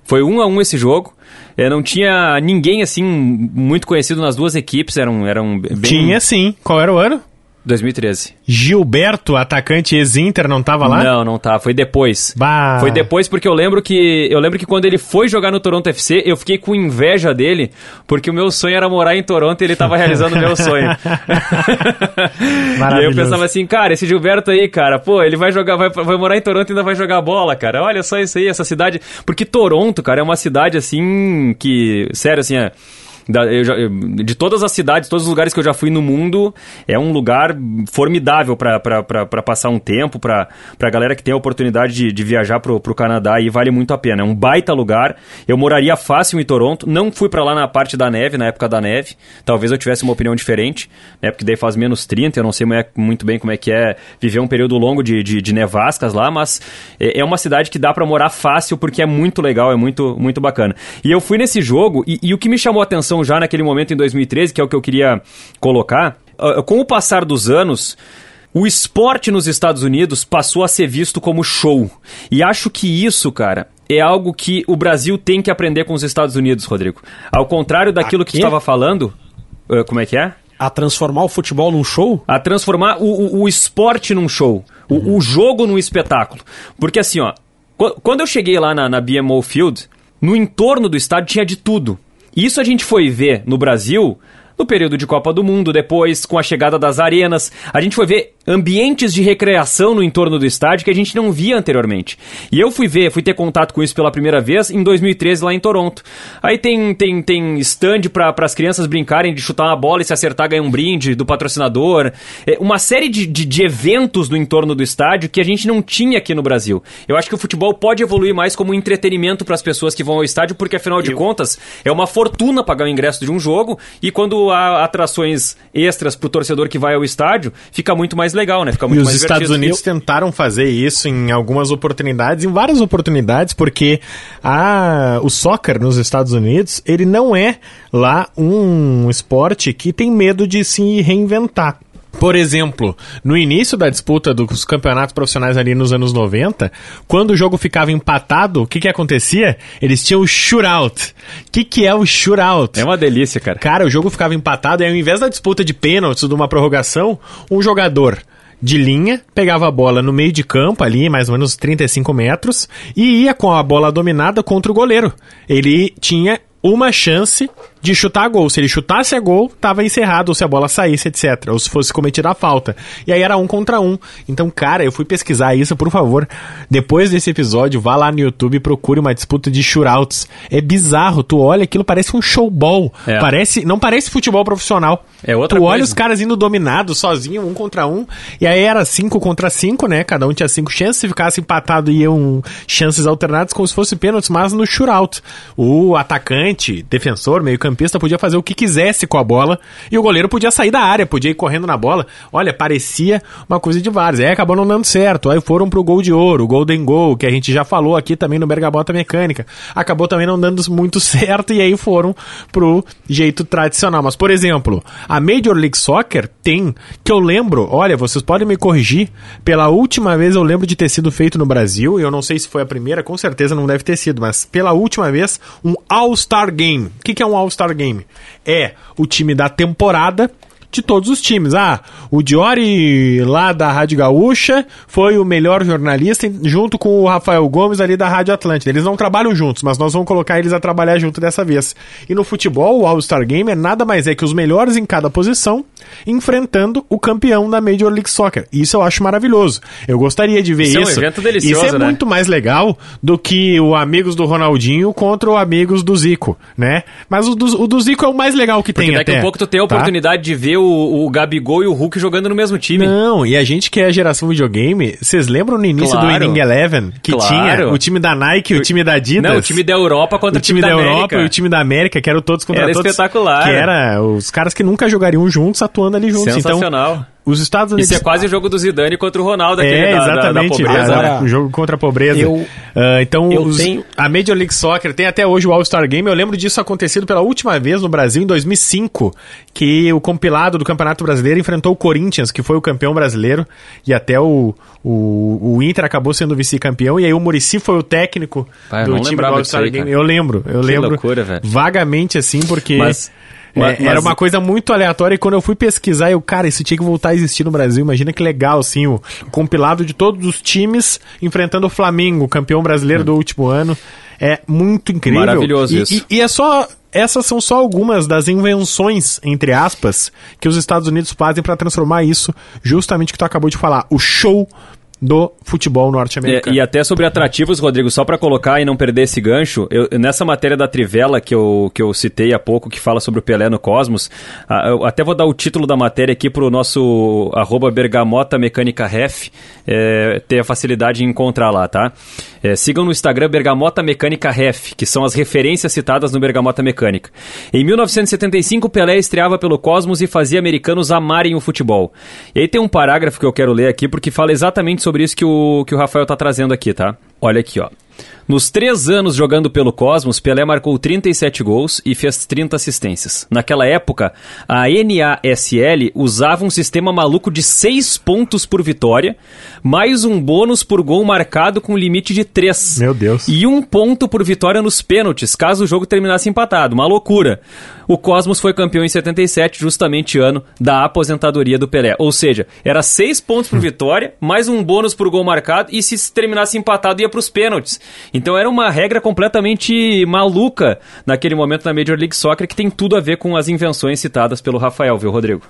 Foi um a um esse jogo. É, não tinha ninguém assim muito conhecido nas duas equipes. Eram, eram bem. Tinha sim. Qual era o ano? 2013. Gilberto, atacante ex-Inter, não tava lá? Não, não tá. Foi depois. Bah. Foi depois porque eu lembro que eu lembro que quando ele foi jogar no Toronto FC, eu fiquei com inveja dele, porque o meu sonho era morar em Toronto e ele tava realizando o meu sonho. e aí eu pensava assim, cara, esse Gilberto aí, cara, pô, ele vai jogar, vai, vai morar em Toronto e ainda vai jogar bola, cara. Olha só isso aí, essa cidade, porque Toronto, cara, é uma cidade assim que, sério assim, é da- eu já- eu- de todas as cidades, todos os lugares que eu já fui no mundo, é um lugar formidável pra passar um tempo, pra pra galera que tem a oportunidade de, de viajar pro, pro Canadá e vale muito a pena. É um baita lugar. Eu moraria fácil em Toronto. Não fui pra lá na parte da neve, na época da neve. Talvez eu tivesse uma opinião diferente, né? Porque daí faz menos 30, eu não sei mu- muito bem como é que é viver um período longo de, de, de nevascas lá, mas é, é uma cidade que dá pra morar fácil porque é muito legal, é muito, muito bacana. E eu fui nesse jogo e, e o que me chamou a atenção já naquele momento em 2013, que é o que eu queria colocar, ah, com o passar dos anos, o esporte nos Estados Unidos passou a ser visto como show. E acho que isso, cara, é algo que o Brasil tem que aprender com os Estados Unidos, Rodrigo. Ao contrário daquilo que tu estava falando. ah, como é que é? A transformar o futebol num show? a transformar o, o, o esporte num show, o, o jogo num espetáculo. Porque assim, ó, qu- quando eu cheguei lá na, na BMO Field, no entorno do estádio tinha de tudo. Isso a gente foi ver no Brasil no período de Copa do Mundo, depois com a chegada das arenas. A gente foi ver ambientes de recreação no entorno do estádio que a gente não via anteriormente. E eu fui ver, fui ter contato com isso pela primeira vez em 2013 lá em Toronto. Aí tem, tem, tem stand para as crianças brincarem de chutar uma bola e se acertar ganhar um brinde do patrocinador. É, uma série de, de, de eventos no entorno do estádio que a gente não tinha aqui no Brasil. Eu acho que o futebol pode evoluir mais como entretenimento para as pessoas que vão ao estádio, porque afinal de contas é uma fortuna pagar o ingresso de um jogo e quando há atrações extras pro torcedor que vai ao estádio, fica muito mais legal, né? Fica E muito os mais Estados divertido. Unidos tentaram fazer isso em algumas oportunidades, em várias oportunidades, porque a, o soccer nos Estados Unidos, ele não é lá um esporte que tem medo de se reinventar. Por exemplo, no início da disputa dos campeonatos profissionais ali nos anos 90, quando o jogo ficava empatado, o que que acontecia? Eles tinham o shootout. O que que é o shootout? É uma delícia, cara. Cara, o jogo ficava empatado e ao invés da disputa de pênaltis de uma prorrogação, um jogador de linha pegava a bola no meio de campo ali, mais ou menos 35 metros, e ia com a bola dominada contra o goleiro. Ele tinha uma chance de chutar gol. Se ele chutasse a gol, tava encerrado, ou se a bola saísse, etc. Ou se fosse cometida a falta. E aí era um contra um. Então, cara, eu fui pesquisar isso, por favor. Depois desse episódio, vá lá no YouTube e procure uma disputa de shootouts. É bizarro, tu olha aquilo, parece um showball. É. Parece, não parece futebol profissional. É outra tu olha coisa. os caras indo dominados, sozinho, um contra um. E aí era cinco contra cinco, né? Cada um tinha cinco chances. Se ficasse empatado, iam chances alternadas, como se fosse pênaltis, mas no shootout. O atacante, defensor, meio-campista, podia fazer o que quisesse com a bola. E o goleiro podia sair da área, podia ir correndo na bola. Olha, parecia uma coisa de vários. Aí acabou não dando certo. Aí foram pro gol de ouro, o Golden Goal, que a gente já falou aqui também no Bergamota Mecânica. Acabou também não dando muito certo e aí foram pro jeito tradicional. Mas, por exemplo, a Major League Soccer tem, que eu lembro, olha, vocês podem me corrigir, pela última vez eu lembro de ter sido feito no Brasil, eu não sei se foi a primeira, com certeza não deve ter sido, mas pela última vez, um All-Star Game. O que, que é um All-Star Game? É o time da temporada de todos os times. Ah, o Diori lá da Rádio Gaúcha foi o melhor jornalista junto com o Rafael Gomes ali da Rádio Atlântida. Eles não trabalham juntos, mas nós vamos colocar eles a trabalhar junto dessa vez. E no futebol, o All-Star Game é nada mais é que os melhores em cada posição enfrentando o campeão da Major League Soccer. Isso eu acho maravilhoso. Eu gostaria de ver Isso isso. é um evento delicioso, isso é né? muito mais legal do que o Amigos do Ronaldinho contra o Amigos do Zico, né? Mas o do, o do Zico é o mais legal que Porque tem daqui até. a pouco tu tem a tá? oportunidade de ver o, o Gabigol e o Hulk jogando no mesmo time. Não, e a gente que é a geração videogame, vocês lembram no início Claro. do Inning Eleven que Claro. tinha o time da Nike e o time da Adidas? Não, o time da Europa contra o time da, América. Europa e o time da América, que eram todos contra Era todos. espetacular. Que era os caras que nunca jogariam juntos, atuando ali juntos. Sensacional. Então, os Estados Unidos... Isso é quase o jogo do Zidane contra o Ronaldo, aquele É, da, da- da, exatamente. pobreza. Agora, né? o jogo contra a pobreza. eu- Ah, então, eu os- tenho- a Major League Soccer tem até hoje o All-Star Game. Eu lembro disso acontecido pela última vez no Brasil, em 2005, que o compilado do Campeonato Brasileiro enfrentou o Corinthians, que foi o campeão brasileiro, e até o, o, o Inter acabou sendo vice-campeão, e aí o Murici foi o técnico eu do time do All-Star Game. cara. Eu lembro, eu Que lembro loucura, velho. vagamente assim, porque... Mas- é, mas- era uma coisa muito aleatória e quando eu fui pesquisar, eu, cara, isso tinha que voltar a existir no Brasil. Imagina que legal, assim, o compilado de todos os times enfrentando o Flamengo, campeão brasileiro do último ano. É muito incrível. Maravilhoso e, isso. E, e é só. Essas são só algumas das invenções, entre aspas, que os Estados Unidos fazem para transformar isso, justamente o que tu acabou de falar, o show do futebol norte-americano. e até sobre atrativos, Rodrigo, só pra colocar e não perder esse gancho, eu- nessa matéria da Trivela que eu, que eu citei há pouco, que fala sobre o Pelé no Cosmos, ah, eu até vou dar o título da matéria aqui pro nosso arroba bergamota mecânica ref, é, ter a facilidade em encontrar lá, tá? É, sigam no Instagram Bergamota Mecânica Ref, que são as referências citadas no Bergamota Mecânica. Em 1975, Pelé estreava pelo Cosmos e fazia americanos amarem o futebol. E aí tem um parágrafo que eu quero ler aqui, porque fala exatamente sobre isso que o, que o Rafael tá trazendo aqui, tá? Olha aqui, ó. Nos três anos jogando pelo Cosmos, Pelé marcou 37 gols e fez 30 assistências. Naquela época, a NASL usava um sistema maluco de 6 pontos por vitória, mais um bônus por gol marcado com limite de 3. Meu Deus. E um ponto por vitória nos pênaltis, caso o jogo terminasse empatado. Uma loucura. O Cosmos foi campeão em 77, justamente ano da aposentadoria do Pelé. Ou seja, era 6 pontos por vitória, mais um bônus por gol marcado, e se terminasse empatado ia para os pênaltis. Então era uma regra completamente maluca naquele momento na Major League Soccer que tem tudo a ver com as invenções citadas pelo Rafael, viu, Rodrigo?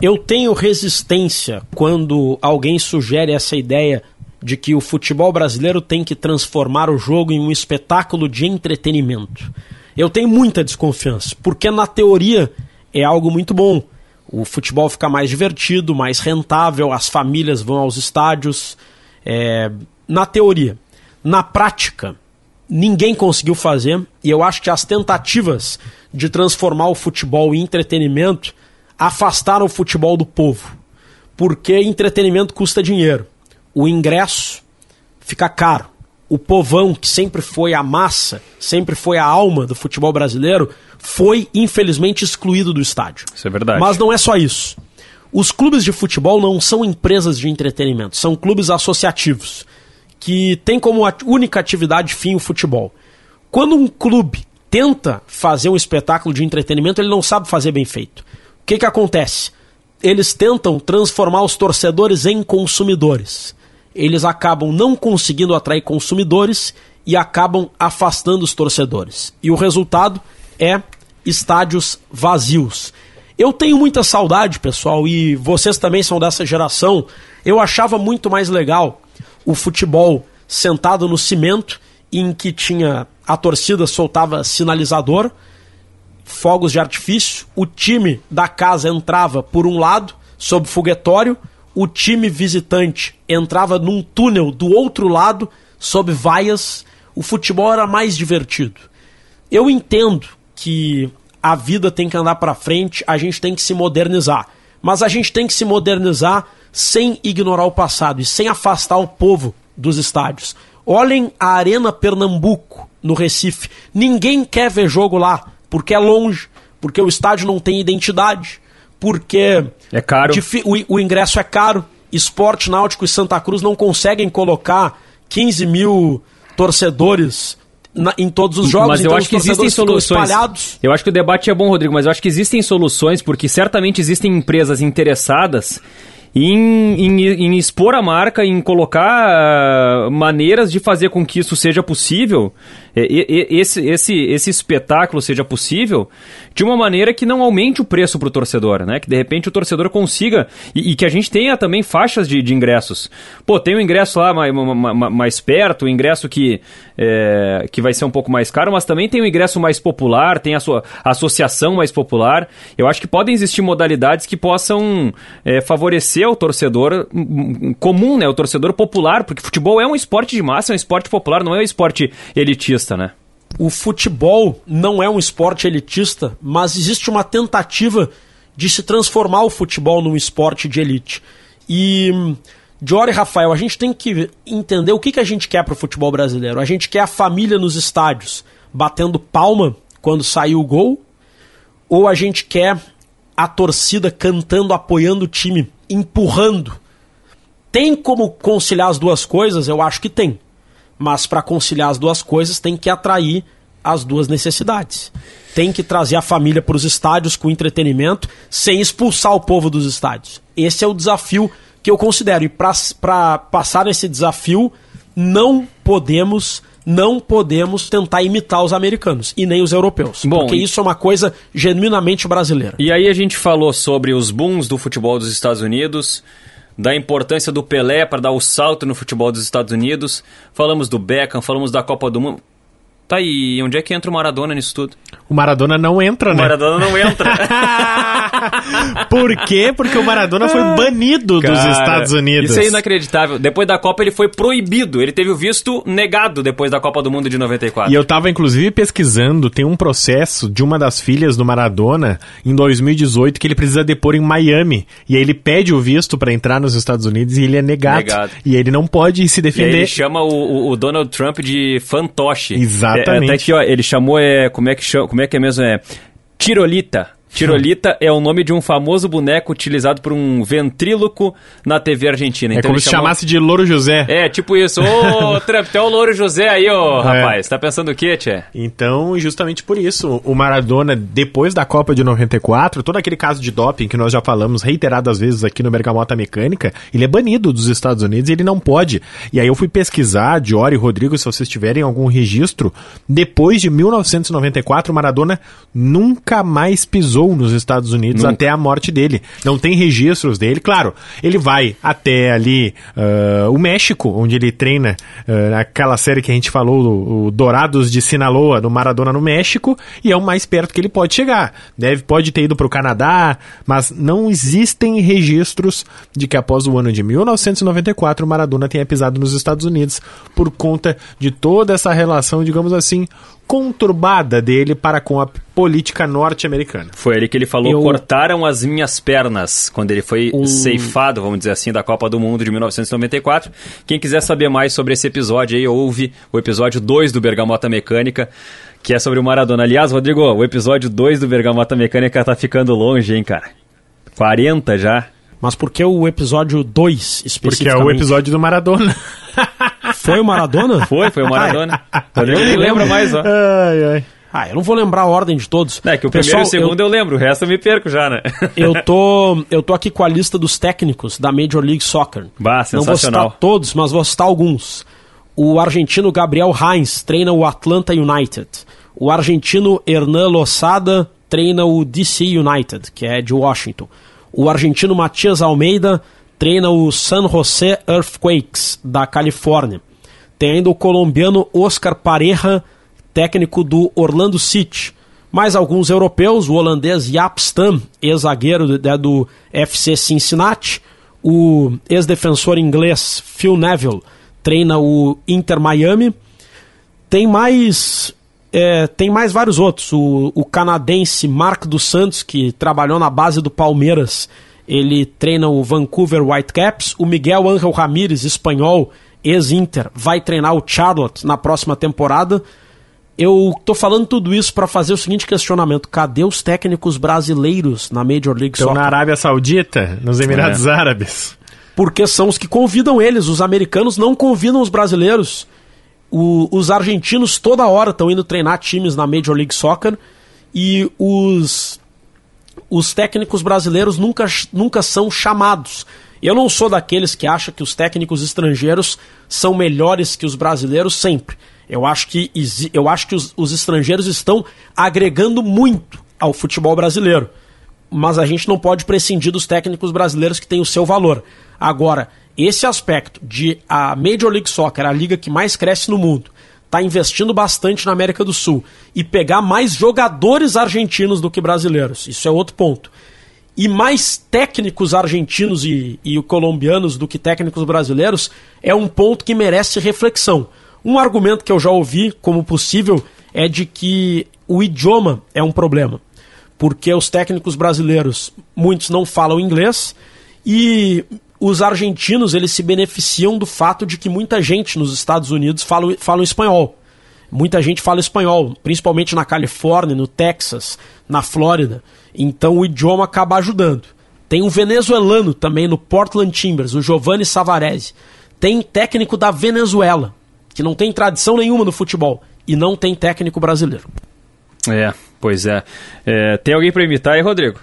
Eu tenho resistência quando alguém sugere essa ideia de que o futebol brasileiro tem que transformar o jogo em um espetáculo de entretenimento. Eu tenho muita desconfiança, porque na teoria é algo muito bom. O futebol fica mais divertido, mais rentável, as famílias vão aos estádios. É, na teoria. Na prática, ninguém conseguiu fazer, e eu acho que as tentativas de transformar o futebol em entretenimento afastaram o futebol do povo. Porque entretenimento custa dinheiro. O ingresso fica caro. O povão, que sempre foi a massa, sempre foi a alma do futebol brasileiro, foi infelizmente excluído do estádio. Isso é verdade. Mas não é só isso. Os clubes de futebol não são empresas de entretenimento, são clubes associativos que têm como única atividade fim o futebol. Quando um clube tenta fazer um espetáculo de entretenimento, ele não sabe fazer bem feito. O que, que acontece? Eles tentam transformar os torcedores em consumidores. Eles acabam não conseguindo atrair consumidores e acabam afastando os torcedores. E o resultado é estádios vazios. Eu tenho muita saudade, pessoal, e vocês também são dessa geração. Eu achava muito mais legal o futebol sentado no cimento, em que tinha a torcida soltava sinalizador, fogos de artifício, o time da casa entrava por um lado, sob foguetório, o time visitante entrava num túnel do outro lado, sob vaias. O futebol era mais divertido. Eu entendo que a vida tem que andar para frente, a gente tem que se modernizar. Mas a gente tem que se modernizar sem ignorar o passado e sem afastar o povo dos estádios. Olhem a Arena Pernambuco, no Recife. Ninguém quer ver jogo lá, porque é longe, porque o estádio não tem identidade, porque É caro. o, o ingresso é caro. Esporte Náutico e Santa Cruz não conseguem colocar 15 mil torcedores na- em todos os jogos. mas eu então acho que existem soluções. espalhados. Eu acho que o debate é bom, Rodrigo, mas eu acho que existem soluções, porque certamente existem empresas interessadas em, em, em expor a marca, em colocar ah, maneiras de fazer com que isso seja possível, e- e- e- esse, esse, esse espetáculo seja possível, de uma maneira que não aumente o preço para o torcedor, né? Que de repente o torcedor consiga, e, e que a gente tenha também faixas de, de ingressos. Pô, tem um ingresso lá mais, ma- ma- mais perto, um ingresso que, é, que vai ser um pouco mais caro, mas também tem o ingresso mais popular, tem a sua associação mais popular. Eu acho que podem existir modalidades que possam é, favorecer o torcedor hum, hum, comum, né? O torcedor popular, porque futebol é um esporte de massa, é um esporte popular, não é um esporte elitista, né? o futebol não é um esporte elitista, mas existe uma tentativa de se transformar o futebol num esporte de elite. E, hum, Diori e Rafael, a gente tem que entender o que, que a gente quer para o futebol brasileiro. A gente quer a família nos estádios batendo palma quando sair o gol, ou a gente quer a torcida cantando, apoiando o time, empurrando. Tem como conciliar as duas coisas? Eu acho que tem. Mas para conciliar as duas coisas tem que atrair as duas necessidades. Tem que trazer a família para os estádios com entretenimento, sem expulsar o povo dos estádios. Esse é o desafio que eu considero. E para passar esse desafio, não podemos não podemos tentar imitar os americanos e nem os europeus. Bom, porque isso é uma coisa genuinamente brasileira. E aí a gente falou sobre os booms do futebol dos Estados Unidos, da importância do Pelé para dar o salto no futebol dos Estados Unidos, falamos do Beckham, falamos da Copa do Mundo. Tá, e onde é que entra o Maradona nisso tudo? O Maradona não entra, O né? Maradona não entra. Por quê? Porque o Maradona foi banido dos Cara, Estados Unidos. Isso é inacreditável. Depois da Copa ele foi proibido. Ele teve o visto negado depois da Copa do Mundo de 94. E eu tava, inclusive, pesquisando, tem um processo de uma das filhas do Maradona, em 2018, que ele precisa depor em Miami. E aí ele pede o visto pra entrar nos Estados Unidos e ele é negado. Negado. E ele não pode se E aí defender. ele chama o, o- o Donald Trump de fantoche. Exatamente. É, até aqui, ó, ele chamou, é, como é que chama, como é que é mesmo? É Tirolita. Tirolita é o nome de um famoso boneco utilizado por um ventríloco na TV argentina. É Então como se chamou- chamasse de Louro José. É, tipo isso. Ô, Trump, é o Louro José aí, ô, rapaz. Tá pensando o quê, tchê? Então, justamente por isso, o Maradona, depois da Copa de 94, todo aquele caso de doping que nós já falamos reiteradas vezes aqui no Bergamota Mecânica, ele é banido dos Estados Unidos e ele não pode. E aí eu fui pesquisar, Diori e Rodrigo, se vocês tiverem algum registro, depois de 1994, o Maradona nunca mais pisou nos Estados Unidos Nunca. até a morte dele. Não tem registros dele. Claro, ele vai até ali ah, o México, onde ele treina ah, naquela série que a gente falou, o, o Dourados de Sinaloa, no Maradona no México, e é o mais perto que ele pode chegar. Deve, pode ter ido para o Canadá, mas não existem registros de que após o ano de 1994 o Maradona tenha pisado nos Estados Unidos por conta de toda essa relação, digamos assim, conturbada dele para com a política norte-americana. Foi ali que ele falou: Eu- cortaram as minhas pernas, quando ele foi Um- ceifado, vamos dizer assim, da Copa do Mundo de 1994. Quem quiser saber mais sobre esse episódio aí, ouve o episódio 2 do Bergamota Mecânica, que é sobre o Maradona. Aliás, Rodrigo, o episódio 2 do Bergamota Mecânica tá ficando longe, hein, cara? 40 já. Mas por que o episódio 2 Porque é especificamente? o episódio do Maradona. Foi o Maradona? Foi, foi o Maradona. Rodrigo nem lembra mais, ó. ai, ai. Ah, eu não vou lembrar a ordem de todos. É que o Pessoal, primeiro e o segundo eu... lembro, o resto eu me perco já, né? Eu, eu tô, eu tô aqui com a lista dos técnicos da Major League Soccer. Bah, Não vou sensacional. citar todos, mas vou citar alguns. O argentino Gabriel Heinz treina o Atlanta United. O argentino Hernan Losada treina o DC United, que é de Washington. O argentino Matias Almeida treina o San Jose Earthquakes, da Califórnia. Tem ainda o colombiano Oscar Pareja, técnico do Orlando City. Mais alguns europeus, o holandês Jaap Stam, ex-zagueiro do, é do FC Cincinnati. O ex-defensor inglês Phil Neville treina o Inter Miami. Tem mais é, tem mais vários outros. O, o canadense Mark dos Santos, que trabalhou na base do Palmeiras, ele treina o Vancouver Whitecaps. O Miguel Ángel Ramírez, espanhol, ex-Inter, vai treinar o Charlotte na próxima temporada. Eu tô falando tudo isso para fazer o seguinte questionamento: cadê os técnicos brasileiros na Major League Estão Soccer? na Arábia Saudita, nos Emirados Árabes. Porque são os que convidam eles. Os americanos não convidam os brasileiros. O- os argentinos toda hora estão indo treinar times na Major League Soccer e os, os técnicos brasileiros nunca, nunca são chamados. Eu não sou daqueles que acham que os técnicos estrangeiros são melhores que os brasileiros sempre. Eu acho que, eu acho que os, os estrangeiros estão agregando muito ao futebol brasileiro mas a gente não pode prescindir dos técnicos brasileiros que têm o seu valor. Agora, esse aspecto de a Major League Soccer, a liga que mais cresce no mundo, está investindo bastante na América do Sul e pegar mais jogadores argentinos do que brasileiros, isso é outro ponto. E mais técnicos argentinos e, e colombianos do que técnicos brasileiros é um ponto que merece reflexão. Um argumento que eu já ouvi como possível é de que o idioma é um problema porque os técnicos brasileiros, muitos não falam inglês, e os argentinos eles se beneficiam do fato de que muita gente nos Estados Unidos fala, fala espanhol. Muita gente fala espanhol, principalmente na Califórnia, no Texas, na Flórida. Então o idioma acaba ajudando. Tem um venezuelano também no Portland Timbers, o Giovanni Savarese. Tem técnico da Venezuela, que não tem tradição nenhuma no futebol, e não tem técnico brasileiro. É, pois é. É, tem alguém pra imitar aí, Rodrigo?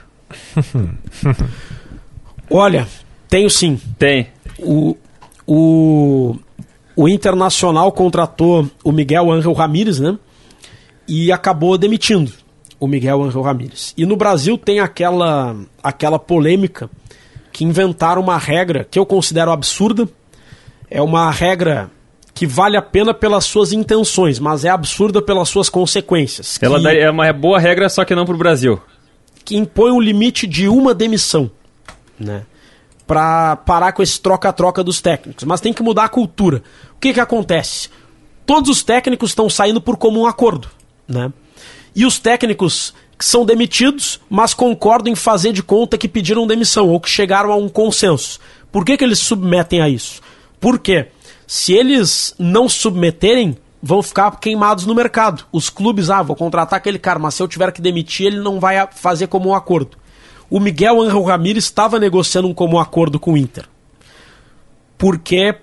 Olha, tenho sim. Tem. O, o, o Internacional contratou o Miguel Ángel Ramírez, né? E acabou demitindo o Miguel Ángel Ramírez. E no Brasil tem aquela, aquela polêmica que inventaram uma regra que eu considero absurda. É uma regra que vale a pena pelas suas intenções, mas é absurda pelas suas consequências. Ela dá- é uma boa regra, só que não pro Brasil. que impõe um limite de uma demissão, né? Pra parar com esse troca-troca dos técnicos. Mas tem que mudar a cultura. O que que acontece? Todos os técnicos estão saindo por comum acordo, né? E os técnicos que são demitidos, mas concordam em fazer de conta que pediram demissão ou que chegaram a um consenso. Por que, que eles submetem a isso? Porque se eles não submeterem, vão ficar queimados no mercado. Os clubes, ah, vou contratar aquele cara, mas se eu tiver que demitir, ele não vai fazer como um acordo. O Miguel Angel Ramírez estava negociando um comum acordo com o Inter. Porque,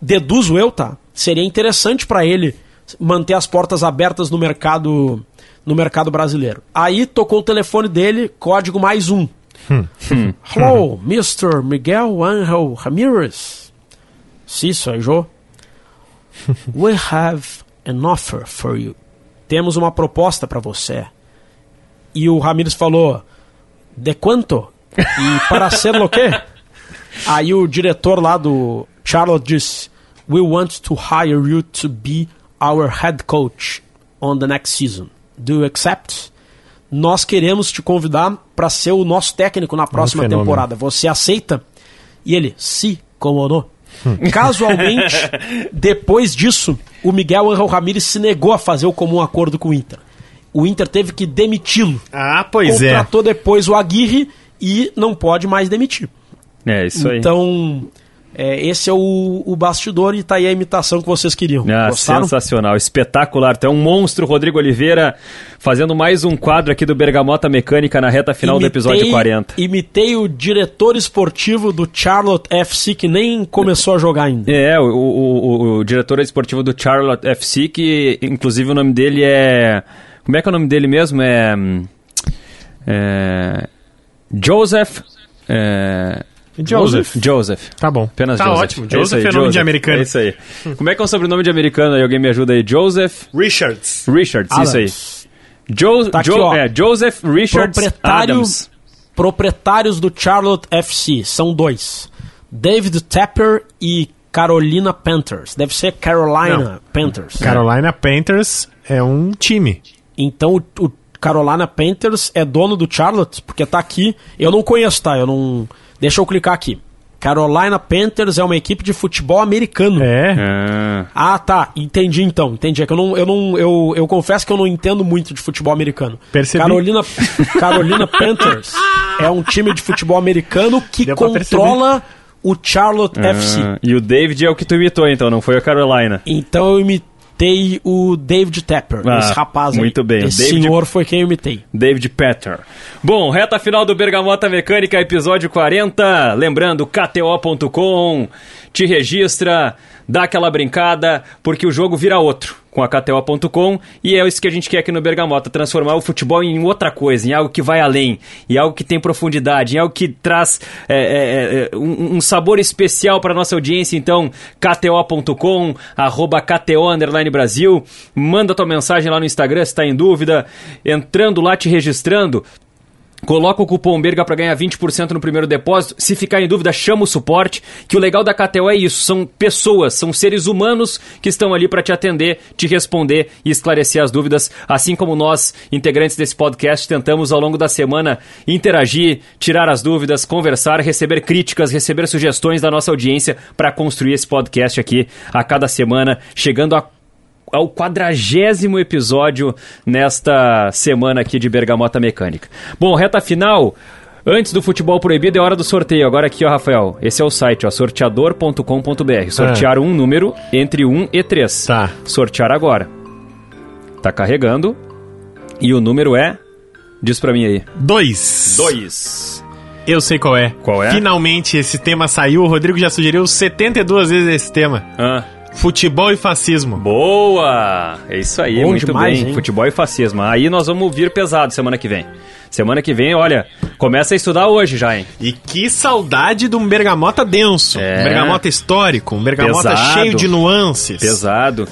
deduzo eu, tá? Seria interessante para ele manter as portas abertas no mercado no mercado brasileiro. Aí tocou o telefone dele, código mais um. Hello, Mr. Miguel Angel Ramirez. Sim, sou eu. We have an offer for you. Temos uma proposta para você. E o Ramirez falou: De quanto? E para ser o quê? Aí o diretor lá do Charlotte disse: We want to hire you to be our head coach on the next season. Do you accept? Nós queremos te convidar para ser o nosso técnico na próxima fenômeno. temporada. Você aceita? E ele, sim, como não. Casualmente, depois disso, o Miguel Angel Ramírez se negou a fazer o comum acordo com o Inter. O Inter teve que demiti-lo. Ah, pois é. Contratou depois o Aguirre e não pode mais demitir. É, isso aí. Então, é, esse é o, o bastidor e tá aí a imitação que vocês queriam. Ah, Gostaram? sensacional, espetacular. Tu é um monstro, Rodrigo Oliveira, fazendo mais um quadro aqui do Bergamota Mecânica na reta final do episódio 40. Imitei o diretor esportivo do Charlotte FC, que nem começou a jogar ainda. É, o, o- o- o diretor esportivo do Charlotte FC, que inclusive o nome dele é. Como é que é o nome dele mesmo? É. é Joseph. é, Joseph. Joseph. Tá bom. Apenas tá Joseph. ótimo. É Joseph aí, é nome de americano. É isso aí. Como é que é o sobrenome de americano aí? Alguém me ajuda aí? Joseph Richards. Richards, isso aí. Adams. Jo, Tá aqui, Jo- é, Joseph Richards Proprietário- Adams. Proprietários do Charlotte FC são dois: David Tapper e Carolina Panthers. Deve ser Carolina Panthers. Carolina Panthers é um time. Então o, o Carolina Panthers é dono do Charlotte, porque tá aqui. Eu não conheço, tá? Eu não. Deixa eu clicar aqui. Carolina Panthers é uma equipe de futebol americano. É. Ah, Ah, tá. Entendi então. Entendi. É que eu não. Eu, não eu, eu confesso que eu não entendo muito de futebol americano. Percebi. Carolina, Carolina Panthers é um time de futebol americano que Deu controla o Charlotte FC. ah, e o David é o que tu imitou, então, não foi a Carolina. Então eu imitei o David Tapper, Ah, esse rapaz aí. muito bem. O Esse David- senhor foi quem eu imitei. David Petter. Bom, reta final do Bergamota Mecânica, episódio 40. Lembrando, KTO.com, te registra, dá aquela brincada, porque o jogo vira outro com a KTO.com e é isso que a gente quer aqui no Bergamota, transformar o futebol em outra coisa, em algo que vai além, em algo que tem profundidade, em algo que traz é, é, é, um, um sabor especial para nossa audiência. Então, KTO.com, arroba KTO Brasil, manda tua mensagem lá no Instagram se está em dúvida, entrando lá, te registrando, Coloca o cupom BERGA para ganhar 20% no primeiro depósito. Se ficar em dúvida, chama o suporte. Que o legal da KTO é isso: são pessoas, são seres humanos que estão ali para te atender, te responder e esclarecer as dúvidas. Assim como nós, integrantes desse podcast, tentamos ao longo da semana interagir, tirar as dúvidas, conversar, receber críticas, receber sugestões da nossa audiência para construir esse podcast aqui a cada semana, chegando a ao quadragésimo episódio nesta semana aqui de Bergamota Mecânica. Bom, reta final. Antes do futebol proibido é hora do sorteio. Agora aqui, ó, Rafael. Esse é o site, ó, sorteador.com.br. Sortear um número entre 1 e 3. Tá. Sortear agora. Tá carregando. E o número é. Diz pra mim aí. Dois. 2. Eu sei qual é. Qual é? Finalmente esse tema saiu. O Rodrigo já sugeriu 72 vezes esse tema. Ah, Futebol e fascismo. boa! É isso aí, Bom muito demais, bem. hein? Futebol e fascismo. Aí nós vamos vir pesado semana que vem. Semana que vem, olha, começa a estudar hoje já, hein? E que saudade de um bergamota denso. É. Um bergamota histórico, um bergamota Pesado. cheio de nuances. Pesado.